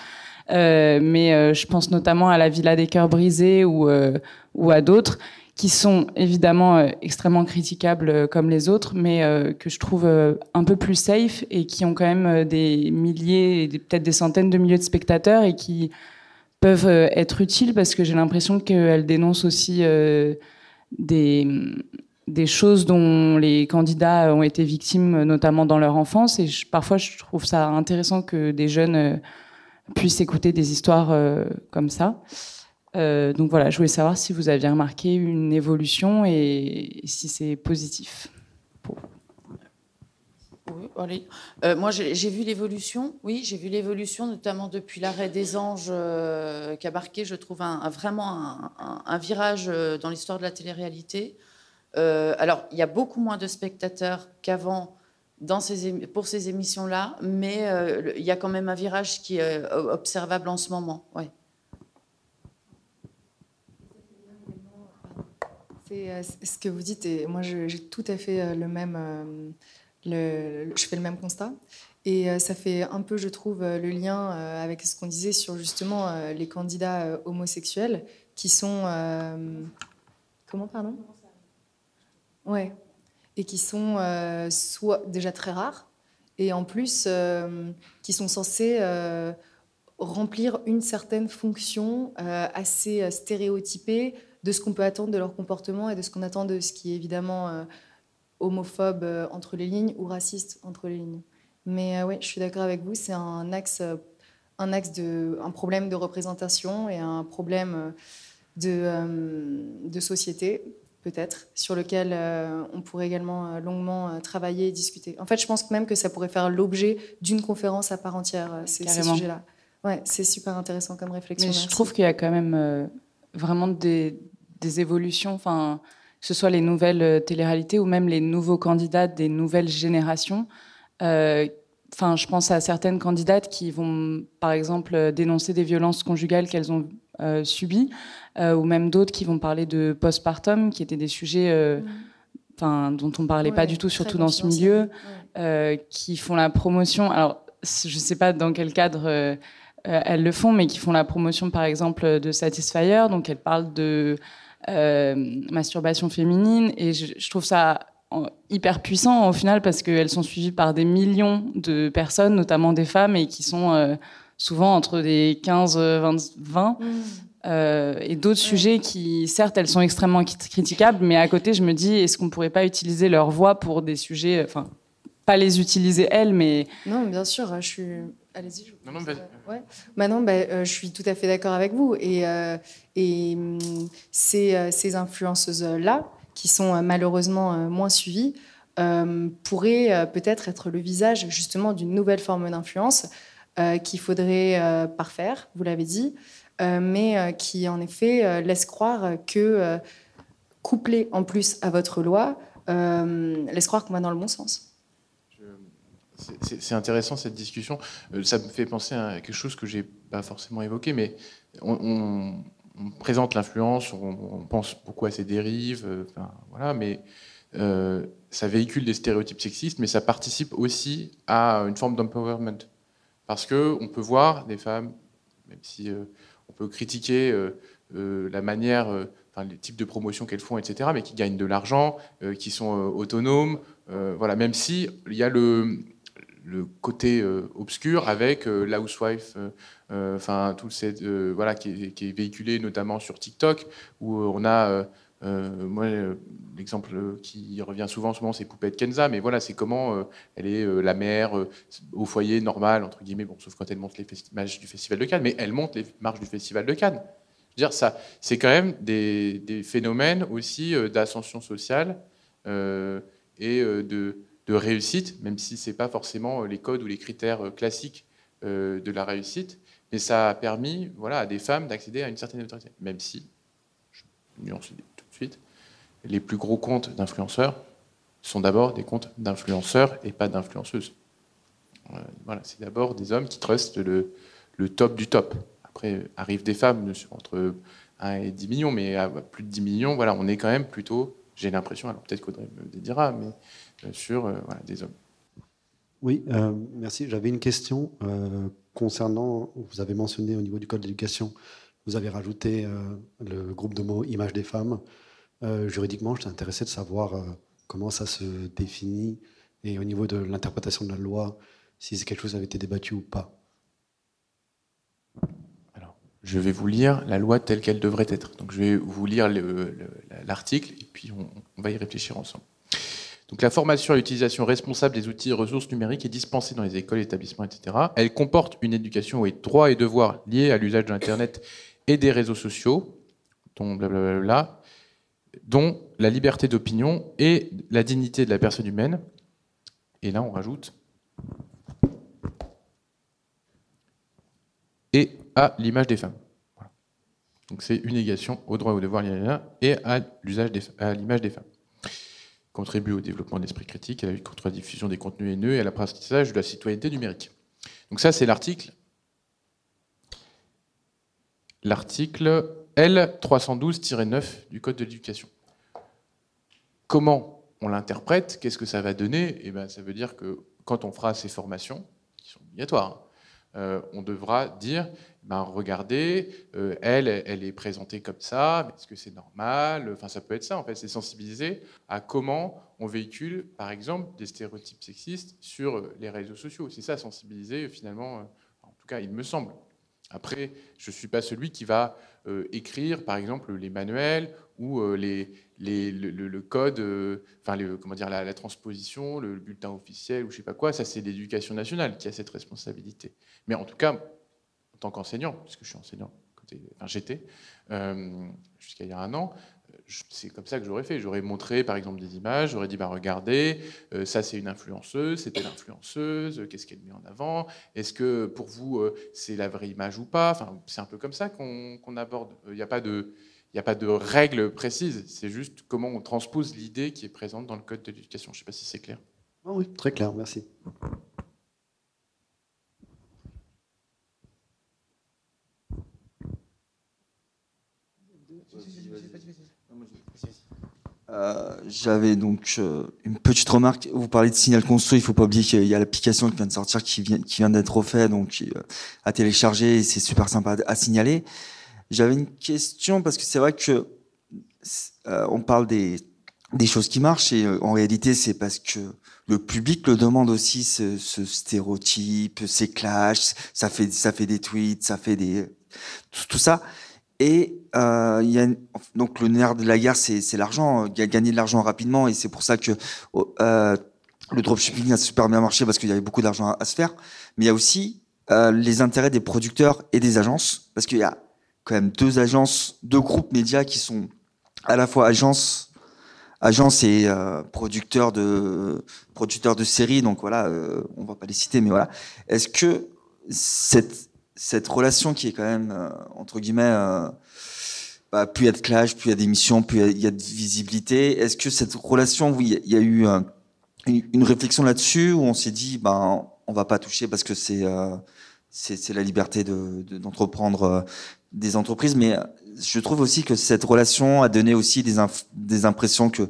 euh, mais euh, je pense notamment à la Villa des cœurs brisés ou, à d'autres qui sont évidemment extrêmement critiquables comme les autres, mais que je trouve un peu plus safe et qui ont quand même des milliers, peut-être des centaines de milliers de spectateurs et qui peuvent être utiles parce que j'ai l'impression qu'elles dénoncent aussi des, choses dont les candidats ont été victimes, notamment dans leur enfance. Et parfois, je trouve ça intéressant que des jeunes euh, puissent écouter des histoires euh, comme ça. Euh, donc voilà, je voulais savoir si vous aviez remarqué une évolution et, si c'est positif. Oui, allez. moi, j'ai vu l'évolution. Oui, j'ai vu l'évolution, notamment depuis l'arrêt des anges qui a marqué, je trouve, vraiment un, virage dans l'histoire de la télé-réalité. Euh, alors, il y a beaucoup moins de spectateurs qu'avant pour ces émissions-là, mais euh, il y a quand même un virage qui est euh, observable en ce moment. C'est ce que vous dites, et moi j'ai tout à fait le même, je fais le même constat. Et ça fait un peu, je trouve, le lien avec ce qu'on disait sur justement les candidats homosexuels qui sont. comment, pardon? Ouais. Et qui sont euh, soit déjà très rares, et en plus euh, qui sont censés euh, remplir une certaine fonction assez stéréotypée de ce qu'on peut attendre de leur comportement et de ce qu'on attend de ce qui est évidemment homophobe entre les lignes ou raciste entre les lignes. Mais oui, je suis d'accord avec vous, c'est un axe, un axe de, un problème de représentation et un problème de, de société peut-être, sur lequel euh, on pourrait également euh, longuement euh, travailler et discuter. En fait, je pense même que ça pourrait faire l'objet d'une conférence à part entière, ces, ces sujets-là. Ouais, c'est super intéressant comme réflexion. Mais je trouve qu'il y a quand même vraiment des, des évolutions, enfin, ce soit les nouvelles téléréalités ou même les nouveaux candidats des nouvelles générations. Enfin, je pense à certaines candidates qui vont, par exemple, dénoncer des violences conjugales qu'elles ont euh, subies, euh, ou même d'autres qui vont parler de postpartum, qui étaient des sujets euh, mm. dont on parlait pas du tout, surtout dans ce milieu, qui font la promotion. Alors, je ne sais pas dans quel cadre elles le font, mais qui font la promotion, par exemple, de Satisfyer. Donc, elles parlent de masturbation féminine, et je, trouve ça hyper puissant au final parce qu'elles sont suivies par des millions de personnes, notamment des femmes, et qui sont souvent entre des 15, 20, 20 et d'autres sujets qui, certes, elles sont extrêmement critiquables, mais à côté, je me dis, est-ce qu'on pourrait pas utiliser leur voix pour des sujets, enfin, pas les utiliser elles, mais... Non, bien sûr, je suis... Allez-y. Non, non, ouais. bah, euh, je suis tout à fait d'accord avec vous. Et, euh, ces, euh, ces influenceuses-là, qui sont malheureusement moins suivies, pourraient peut-être être le visage justement d'une nouvelle forme d'influence qu'il faudrait parfaire, vous l'avez dit, mais qui en effet laisse croire que, couplé en plus à votre loi, laisse croire qu'on va dans le bon sens. C'est intéressant cette discussion. Ça me fait penser à quelque chose que j'ai pas forcément évoqué, mais on, présente l'influence, on, pense beaucoup à ses dérives, voilà, mais ça véhicule des stéréotypes sexistes, mais ça participe aussi à une forme d'empowerment. Parce qu'on peut voir des femmes, même si euh, on peut critiquer euh, euh, la manière, les types de promotions qu'elles font, etc., mais qui gagnent de l'argent, qui sont autonomes, voilà, même si il y a le, le côté obscur avec la housewife, enfin tout cette, voilà, qui qui, est, véhiculé notamment sur TikTok, où on a euh, moi, euh, l'exemple qui revient souvent, souvent, c'est Poupette Kenza, mais voilà, c'est comment euh, elle est la mère au foyer normal, entre guillemets, bon, sauf quand elle monte les marches du Festival de Cannes, mais elle monte les marches du Festival de Cannes. Je veux dire, ça, c'est quand même des, phénomènes aussi d'ascension sociale et de, de, réussite, même si c'est pas forcément les codes ou les critères classiques de la réussite, mais ça a permis, voilà, à des femmes d'accéder à une certaine autorité, même si, je nuance suite, les plus gros comptes d'influenceurs sont d'abord des comptes d'influenceurs et pas d'influenceuses. Euh, voilà, c'est d'abord des hommes qui trustent le, top du top. Après arrivent des femmes entre 1 et 10 millions, mais à plus de 10 millions, voilà, on est quand même plutôt, j'ai l'impression, alors peut-être qu'Audrey me dira, mais sur voilà, des hommes. Oui, merci. J'avais une question concernant, vous avez mentionné au niveau du code d'éducation, vous avez rajouté le groupe de mots image des femmes. juridiquement, je suis intéressé de savoir comment ça se définit et au niveau de l'interprétation de la loi, si c'est quelque chose qui avait été débattu ou pas. Alors, je vais vous lire la loi telle qu'elle devrait être. Donc, je vais vous lire l'article et puis on, va y réfléchir ensemble. Donc, la formation à l'utilisation responsable des outils et ressources numériques est dispensée dans les écoles, établissements, etc. Elle comporte une éducation aux droits et devoirs liés à l'usage de l'Internet et des réseaux sociaux, dont blablabla, dont la liberté d'opinion et la dignité de la personne humaine. Et là, on rajoute et à l'image des femmes. Donc c'est une négation au droit et au devoir et à l'usage à l'image des femmes. Contribue au développement de l'esprit critique, à la lutte contre la diffusion des contenus haineux et à l'apprentissage de la citoyenneté numérique. Donc ça, c'est l'article. L'article L312-9 du Code de l'éducation. Comment on l'interprète Qu'est-ce que ça va donner? Eh ben, ça veut dire que quand on fera ces formations, qui sont obligatoires, euh, on devra dire, ben, regardez, euh, elle, elle est présentée comme ça, est-ce que c'est normal? Enfin, ça peut être ça, en fait, c'est sensibiliser à comment on véhicule, par exemple, des stéréotypes sexistes sur les réseaux sociaux. C'est ça, sensibiliser, finalement, euh, en tout cas, il me semble. Après, je ne suis pas celui qui va écrire, par exemple, les manuels ou les, le, code, euh, enfin, comment dire, la, transposition, le, bulletin officiel ou je sais pas quoi, ça c'est l'éducation nationale qui a cette responsabilité. Mais en tout cas, en tant qu'enseignant, puisque je suis enseignant, j'étais euh, jusqu'à il y a un an, c'est comme ça que j'aurais fait. J'aurais montré par exemple des images, j'aurais dit bah regardez, euh, ça c'est une influenceuse, c'était l'influenceuse, qu'est-ce qu'elle met en avant Est-ce que pour vous c'est la vraie image ou pas? Enfin, c'est un peu comme ça qu'on aborde. Il n'y a pas de n'y a pas de règle précise, c'est juste comment on transpose l'idée qui est présente dans le code de l'éducation. Je ne sais pas si c'est clair. Ah oui, très clair, merci. Euh, j'avais donc euh, une petite remarque. Vous parlez de signal construit. Il ne faut pas oublier qu'il y a l'application qui vient de sortir, qui vient, qui vient d'être refaite, donc euh, à télécharger. C'est super sympa à signaler. J'avais une question parce que c'est vrai que euh, on parle des, des choses qui marchent et euh, en réalité c'est parce que le public le demande aussi ce, ce stéréotype, ces clashs, ça fait ça fait des tweets, ça fait des tout, ça. Et euh, y a donc le nerf de la guerre, c'est l'argent, gagner de l'argent rapidement, et c'est pour ça que euh, le dropshipping a super bien marché parce qu'il y avait beaucoup d'argent à, à, se faire. Mais il y a aussi euh, les intérêts des producteurs et des agences, parce qu'il y a quand même deux agences, deux groupes médias qui sont à la fois agences, agences et euh, producteurs de producteurs de séries. Donc voilà, euh, on va pas les citer, mais voilà. Est-ce que cette cette relation qui est quand même euh, entre guillemets euh, bah, plus il y a de clash, plus il y a d'émissions, plus il y, a de visibilité. Est-ce que cette relation, oui, il y a eu une, réflexion là-dessus où on s'est dit, ben, on va pas toucher parce que c'est c'est la liberté d'entreprendre des entreprises, mais je trouve aussi que cette relation a donné aussi des, des impressions que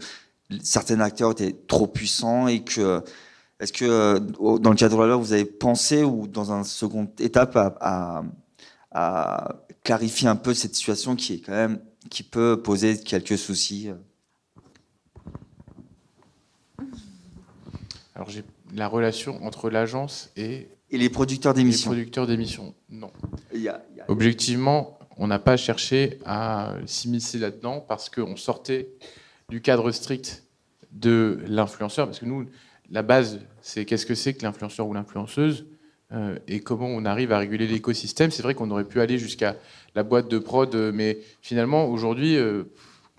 certains acteurs étaient trop puissants et que est-ce que euh, dans le cadre de la loi, vous avez pensé ou dans un second étape à, à, clarifier un peu cette situation qui est quand même qui peut poser quelques soucis euh? Alors j'ai la relation entre l'agence et et les producteurs d'émissions. Les producteurs d'émissions, non. Objectivement, on n'a pas cherché à s'immiscer là-dedans parce qu'on sortait du cadre strict de l'influenceur. Parce que nous, la base, c'est qu'est-ce que c'est que l'influenceur ou l'influenceuse euh, et comment on arrive à réguler l'écosystème. C'est vrai qu'on aurait pu aller jusqu'à la boîte de prod, mais finalement, aujourd'hui, euh,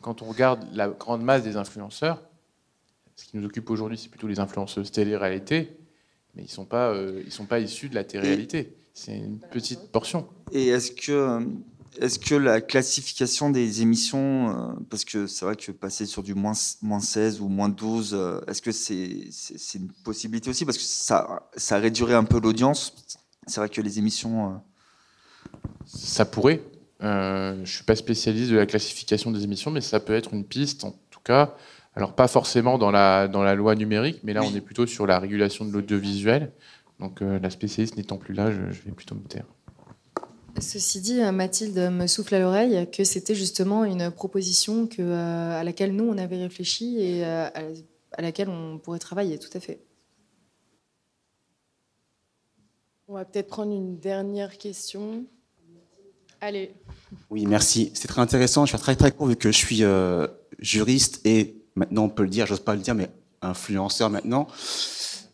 quand on regarde la grande masse des influenceurs, ce qui nous occupe aujourd'hui, c'est plutôt les influenceuses télé-réalité mais ils ne sont, pas, euh, sont pas issus de la télé-réalité. C'est une petite portion. Et est-ce que, est que la classification des émissions, euh, parce que c'est vrai que passer sur du moins, moins 16 ou moins 12, euh, est-ce que c'est c'est une possibilité aussi? Parce que ça, ça réduirait un peu l'audience. C'est vrai que les émissions. Ça pourrait. je ne suis pas spécialiste de la classification des émissions, mais ça peut être une piste, en tout cas. Alors, pas forcément dans la, dans la loi numérique, mais là, on est plutôt sur la régulation de l'audiovisuel. Donc, la spécialiste n'étant plus là, je, je vais plutôt me taire. Ceci dit, Mathilde me souffle à l'oreille que c'était justement une proposition que, à laquelle nous, on avait réfléchi et à laquelle on pourrait travailler, tout à fait. On va peut-être prendre une dernière question. Allez. Oui, merci. C'est très intéressant. Je vais faire très très court vu que je suis euh, juriste et maintenant on peut le dire, j'ose pas le dire, mais influenceur maintenant.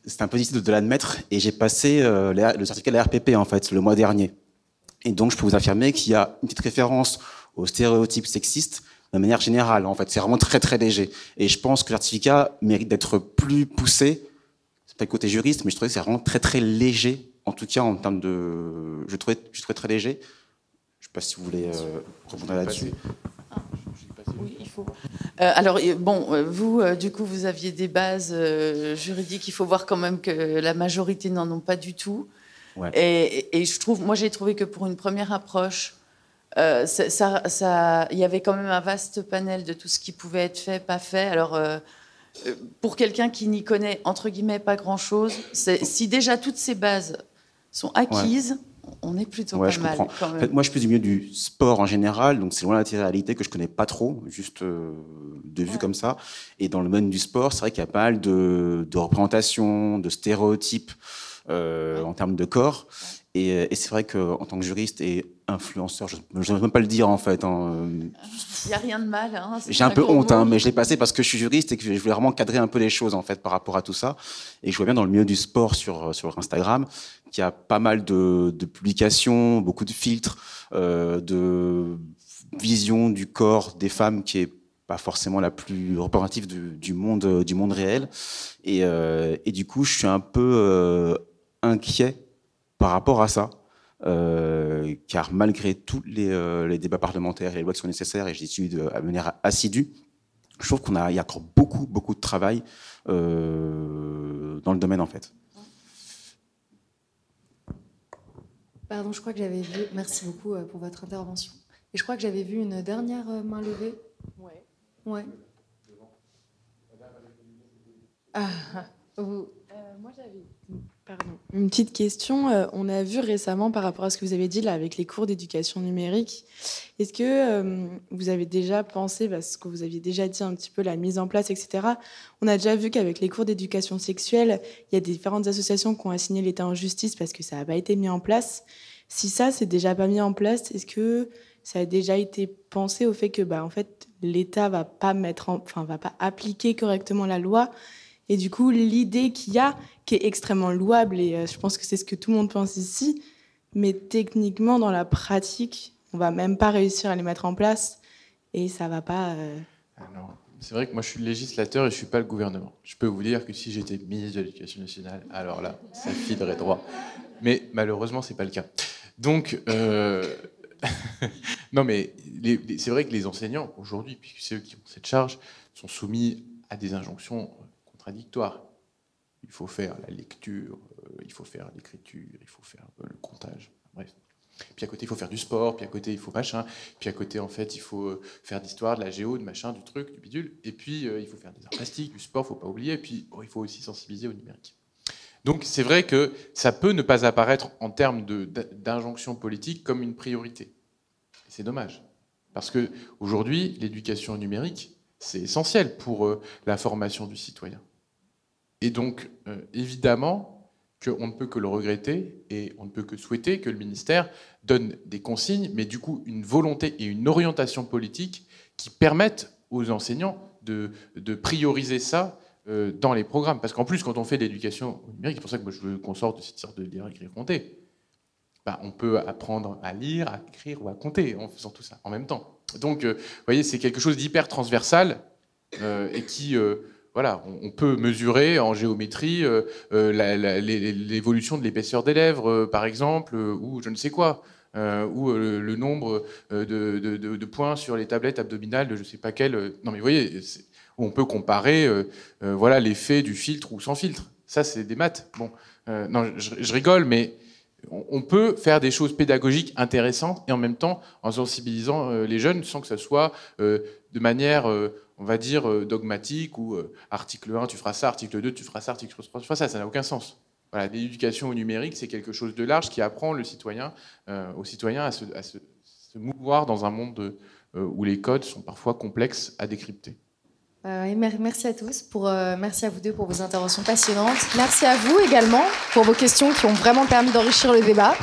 C'est un peu difficile de l'admettre et j'ai passé euh, le certificat de la RPP en fait le mois dernier. Et donc je peux vous affirmer qu'il y a une petite référence aux stéréotypes sexistes de manière générale. En fait, c'est vraiment très très léger. Et je pense que le certificat mérite d'être plus poussé. C'est pas le côté juriste, mais je trouvais que c'est vraiment très très léger en tout cas en termes de. Je trouvais, je trouvais très léger. Je ne sais pas si vous voulez euh, répondre là-dessus. Oui, il faut. Euh, alors, bon, euh, vous, du coup, vous aviez des bases juridiques. Il faut voir quand même que la majorité n'en ont pas du tout. Et, et, je trouve, moi, j'ai trouvé que pour une première approche, ça, ça, il y avait quand même un vaste panel de tout ce qui pouvait être fait, pas fait. Alors, pour quelqu'un qui n'y connaît entre guillemets pas grand-chose, si déjà toutes ces bases sont acquises, on est plutôt pas mal. moi, je suis plus du milieu du sport en général, donc c'est loin la réalité que je connais pas trop, juste euh, de vue comme ça. Et dans le domaine du sport, c'est vrai qu'il y a pas mal de, représentations, de stéréotypes euh, en termes de corps. Et, et c'est vrai qu'en tant que juriste et influenceur, je ne veux même pas le dire en fait. Hein. Il n'y a rien de mal. Hein, J'ai un peu honte, hein, mais je l'ai passé parce que je suis juriste et que je voulais vraiment cadrer un peu les choses en fait par rapport à tout ça. Et je vois bien dans le milieu du sport sur, sur Instagram qu'il y a pas mal de, publications, beaucoup de filtres, euh, de vision du corps des femmes qui est pas forcément la plus représentative du, monde, du monde réel. Et, euh, et, du coup, je suis un peu euh, inquiet par rapport à ça. Euh, car malgré tous euh, les, débats parlementaires et les lois qui sont nécessaires, et j'y suis de, à manière assidue, je trouve qu'on a, y a encore beaucoup, beaucoup de travail euh, dans le domaine en fait. Pardon, je crois que j'avais vu. Merci beaucoup pour votre intervention. Et je crois que j'avais vu une dernière main levée. Ouais. Ouais. Ah, vous. moi, j'avais une petite question. Euh, on a vu récemment par rapport à ce que vous avez dit là avec les cours d'éducation numérique. Est-ce que euh, vous avez déjà pensé, parce que vous aviez déjà dit un petit peu la mise en place, etc. On a déjà vu qu'avec les cours d'éducation sexuelle, il y a différentes associations qui ont assigné l'État en justice parce que ça n'a pas été mis en place. Si ça, c'est déjà pas mis en place, est-ce que ça a déjà été pensé au fait que, bah, en fait, l'État va pas mettre, enfin, va pas appliquer correctement la loi? Et du coup, l'idée qu'il y a, qui est extrêmement louable, et euh, je pense que c'est ce que tout le monde pense ici, mais techniquement, dans la pratique, on va même pas réussir à les mettre en place, et ça va pas. Euh, ah c'est vrai que moi je suis le législateur et je suis pas le gouvernement. Je peux vous dire que si j'étais ministre de l'Éducation nationale, alors là, ça filerait droit. Mais malheureusement, c'est pas le cas. Donc, euh, non, mais c'est vrai que les enseignants aujourd'hui, puisque c'est eux qui ont cette charge, sont soumis à des injonctions contradictoire. Il faut faire la lecture, euh, il faut faire l'écriture, il faut faire euh, le comptage, bref. Puis à côté, il faut faire du sport, puis à côté, il faut machin, puis à côté, en fait, il faut euh, faire d'histoire, de la géo, de machin, du truc, du bidule, et puis il faut faire des arts plastiques, du sport, faut pas oublier, et puis il faut aussi sensibiliser au numérique. Donc c'est vrai que ça peut ne pas apparaître en termes d'injonction politique comme une priorité. C'est dommage. Parce qu'aujourd'hui, l'éducation numérique, c'est essentiel pour la formation du citoyen. Et donc, euh, évidemment, qu'on ne peut que le regretter et on ne peut que souhaiter que le ministère donne des consignes, mais du coup une volonté et une orientation politique qui permettent aux enseignants de, prioriser ça euh, dans les programmes. Parce qu'en plus, quand on fait de l'éducation numérique, c'est pour ça que moi, je veux qu'on sorte de cette sorte de lire, écrire, compter. Bah, on peut apprendre à lire, à écrire ou à compter en faisant tout ça en même temps. Donc, euh, vous voyez, c'est quelque chose d'hyper transversal et qui voilà, on peut mesurer en géométrie euh, euh, l'évolution de l'épaisseur des lèvres, euh, par exemple, ou je ne sais quoi, ou le, nombre de, points sur les tablettes abdominales de je ne sais pas quel. non, mais vous voyez, on peut comparer, voilà, l'effet du filtre ou sans filtre. Ça, c'est des maths. Bon, non, je, rigole, mais on peut faire des choses pédagogiques intéressantes et en même temps en sensibilisant les jeunes sans que ça soit de manière, on va dire, dogmatique ou article 1, tu feras ça, article 2, tu feras ça, article 3, tu feras ça. Ça n'a aucun sens. Voilà, l'éducation au numérique, c'est quelque chose de large qui apprend le citoyen, aux citoyens à se, mouvoir dans un monde où les codes sont parfois complexes à décrypter. Euh, merci à tous, pour, euh, merci à vous deux pour vos interventions passionnantes. Merci à vous également pour vos questions qui ont vraiment permis d'enrichir le débat.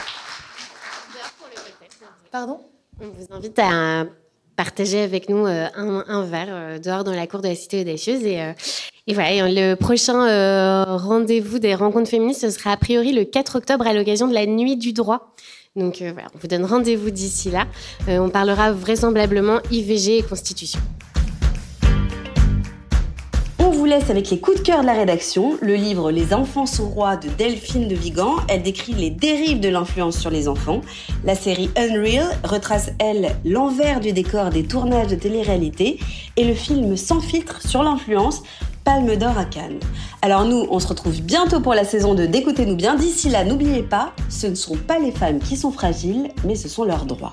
Pardon? On vous invite à partager avec nous euh, un, verre dehors dans la cour de la Cité audacieuse. Et, et voilà, le prochain rendez-vous des rencontres féministes, ce sera a priori le 4 octobre à l'occasion de la Nuit du droit. Donc voilà, on vous donne rendez-vous d'ici là. on parlera vraisemblablement IVG et Constitution. On vous laisse avec les coups de cœur de la rédaction. Le livre Les enfants sont rois de Delphine de Vigan. Elle décrit les dérives de l'influence sur les enfants. La série Unreal retrace, elle, l'envers du décor des tournages de télé-réalité. Et le film Sans filtre sur l'influence Palme d'Or à Cannes. Alors nous, on se retrouve bientôt pour la saison 2 d'Écoutez-nous bien. D'ici là, n'oubliez pas, ce ne sont pas les femmes qui sont fragiles, mais ce sont leurs droits.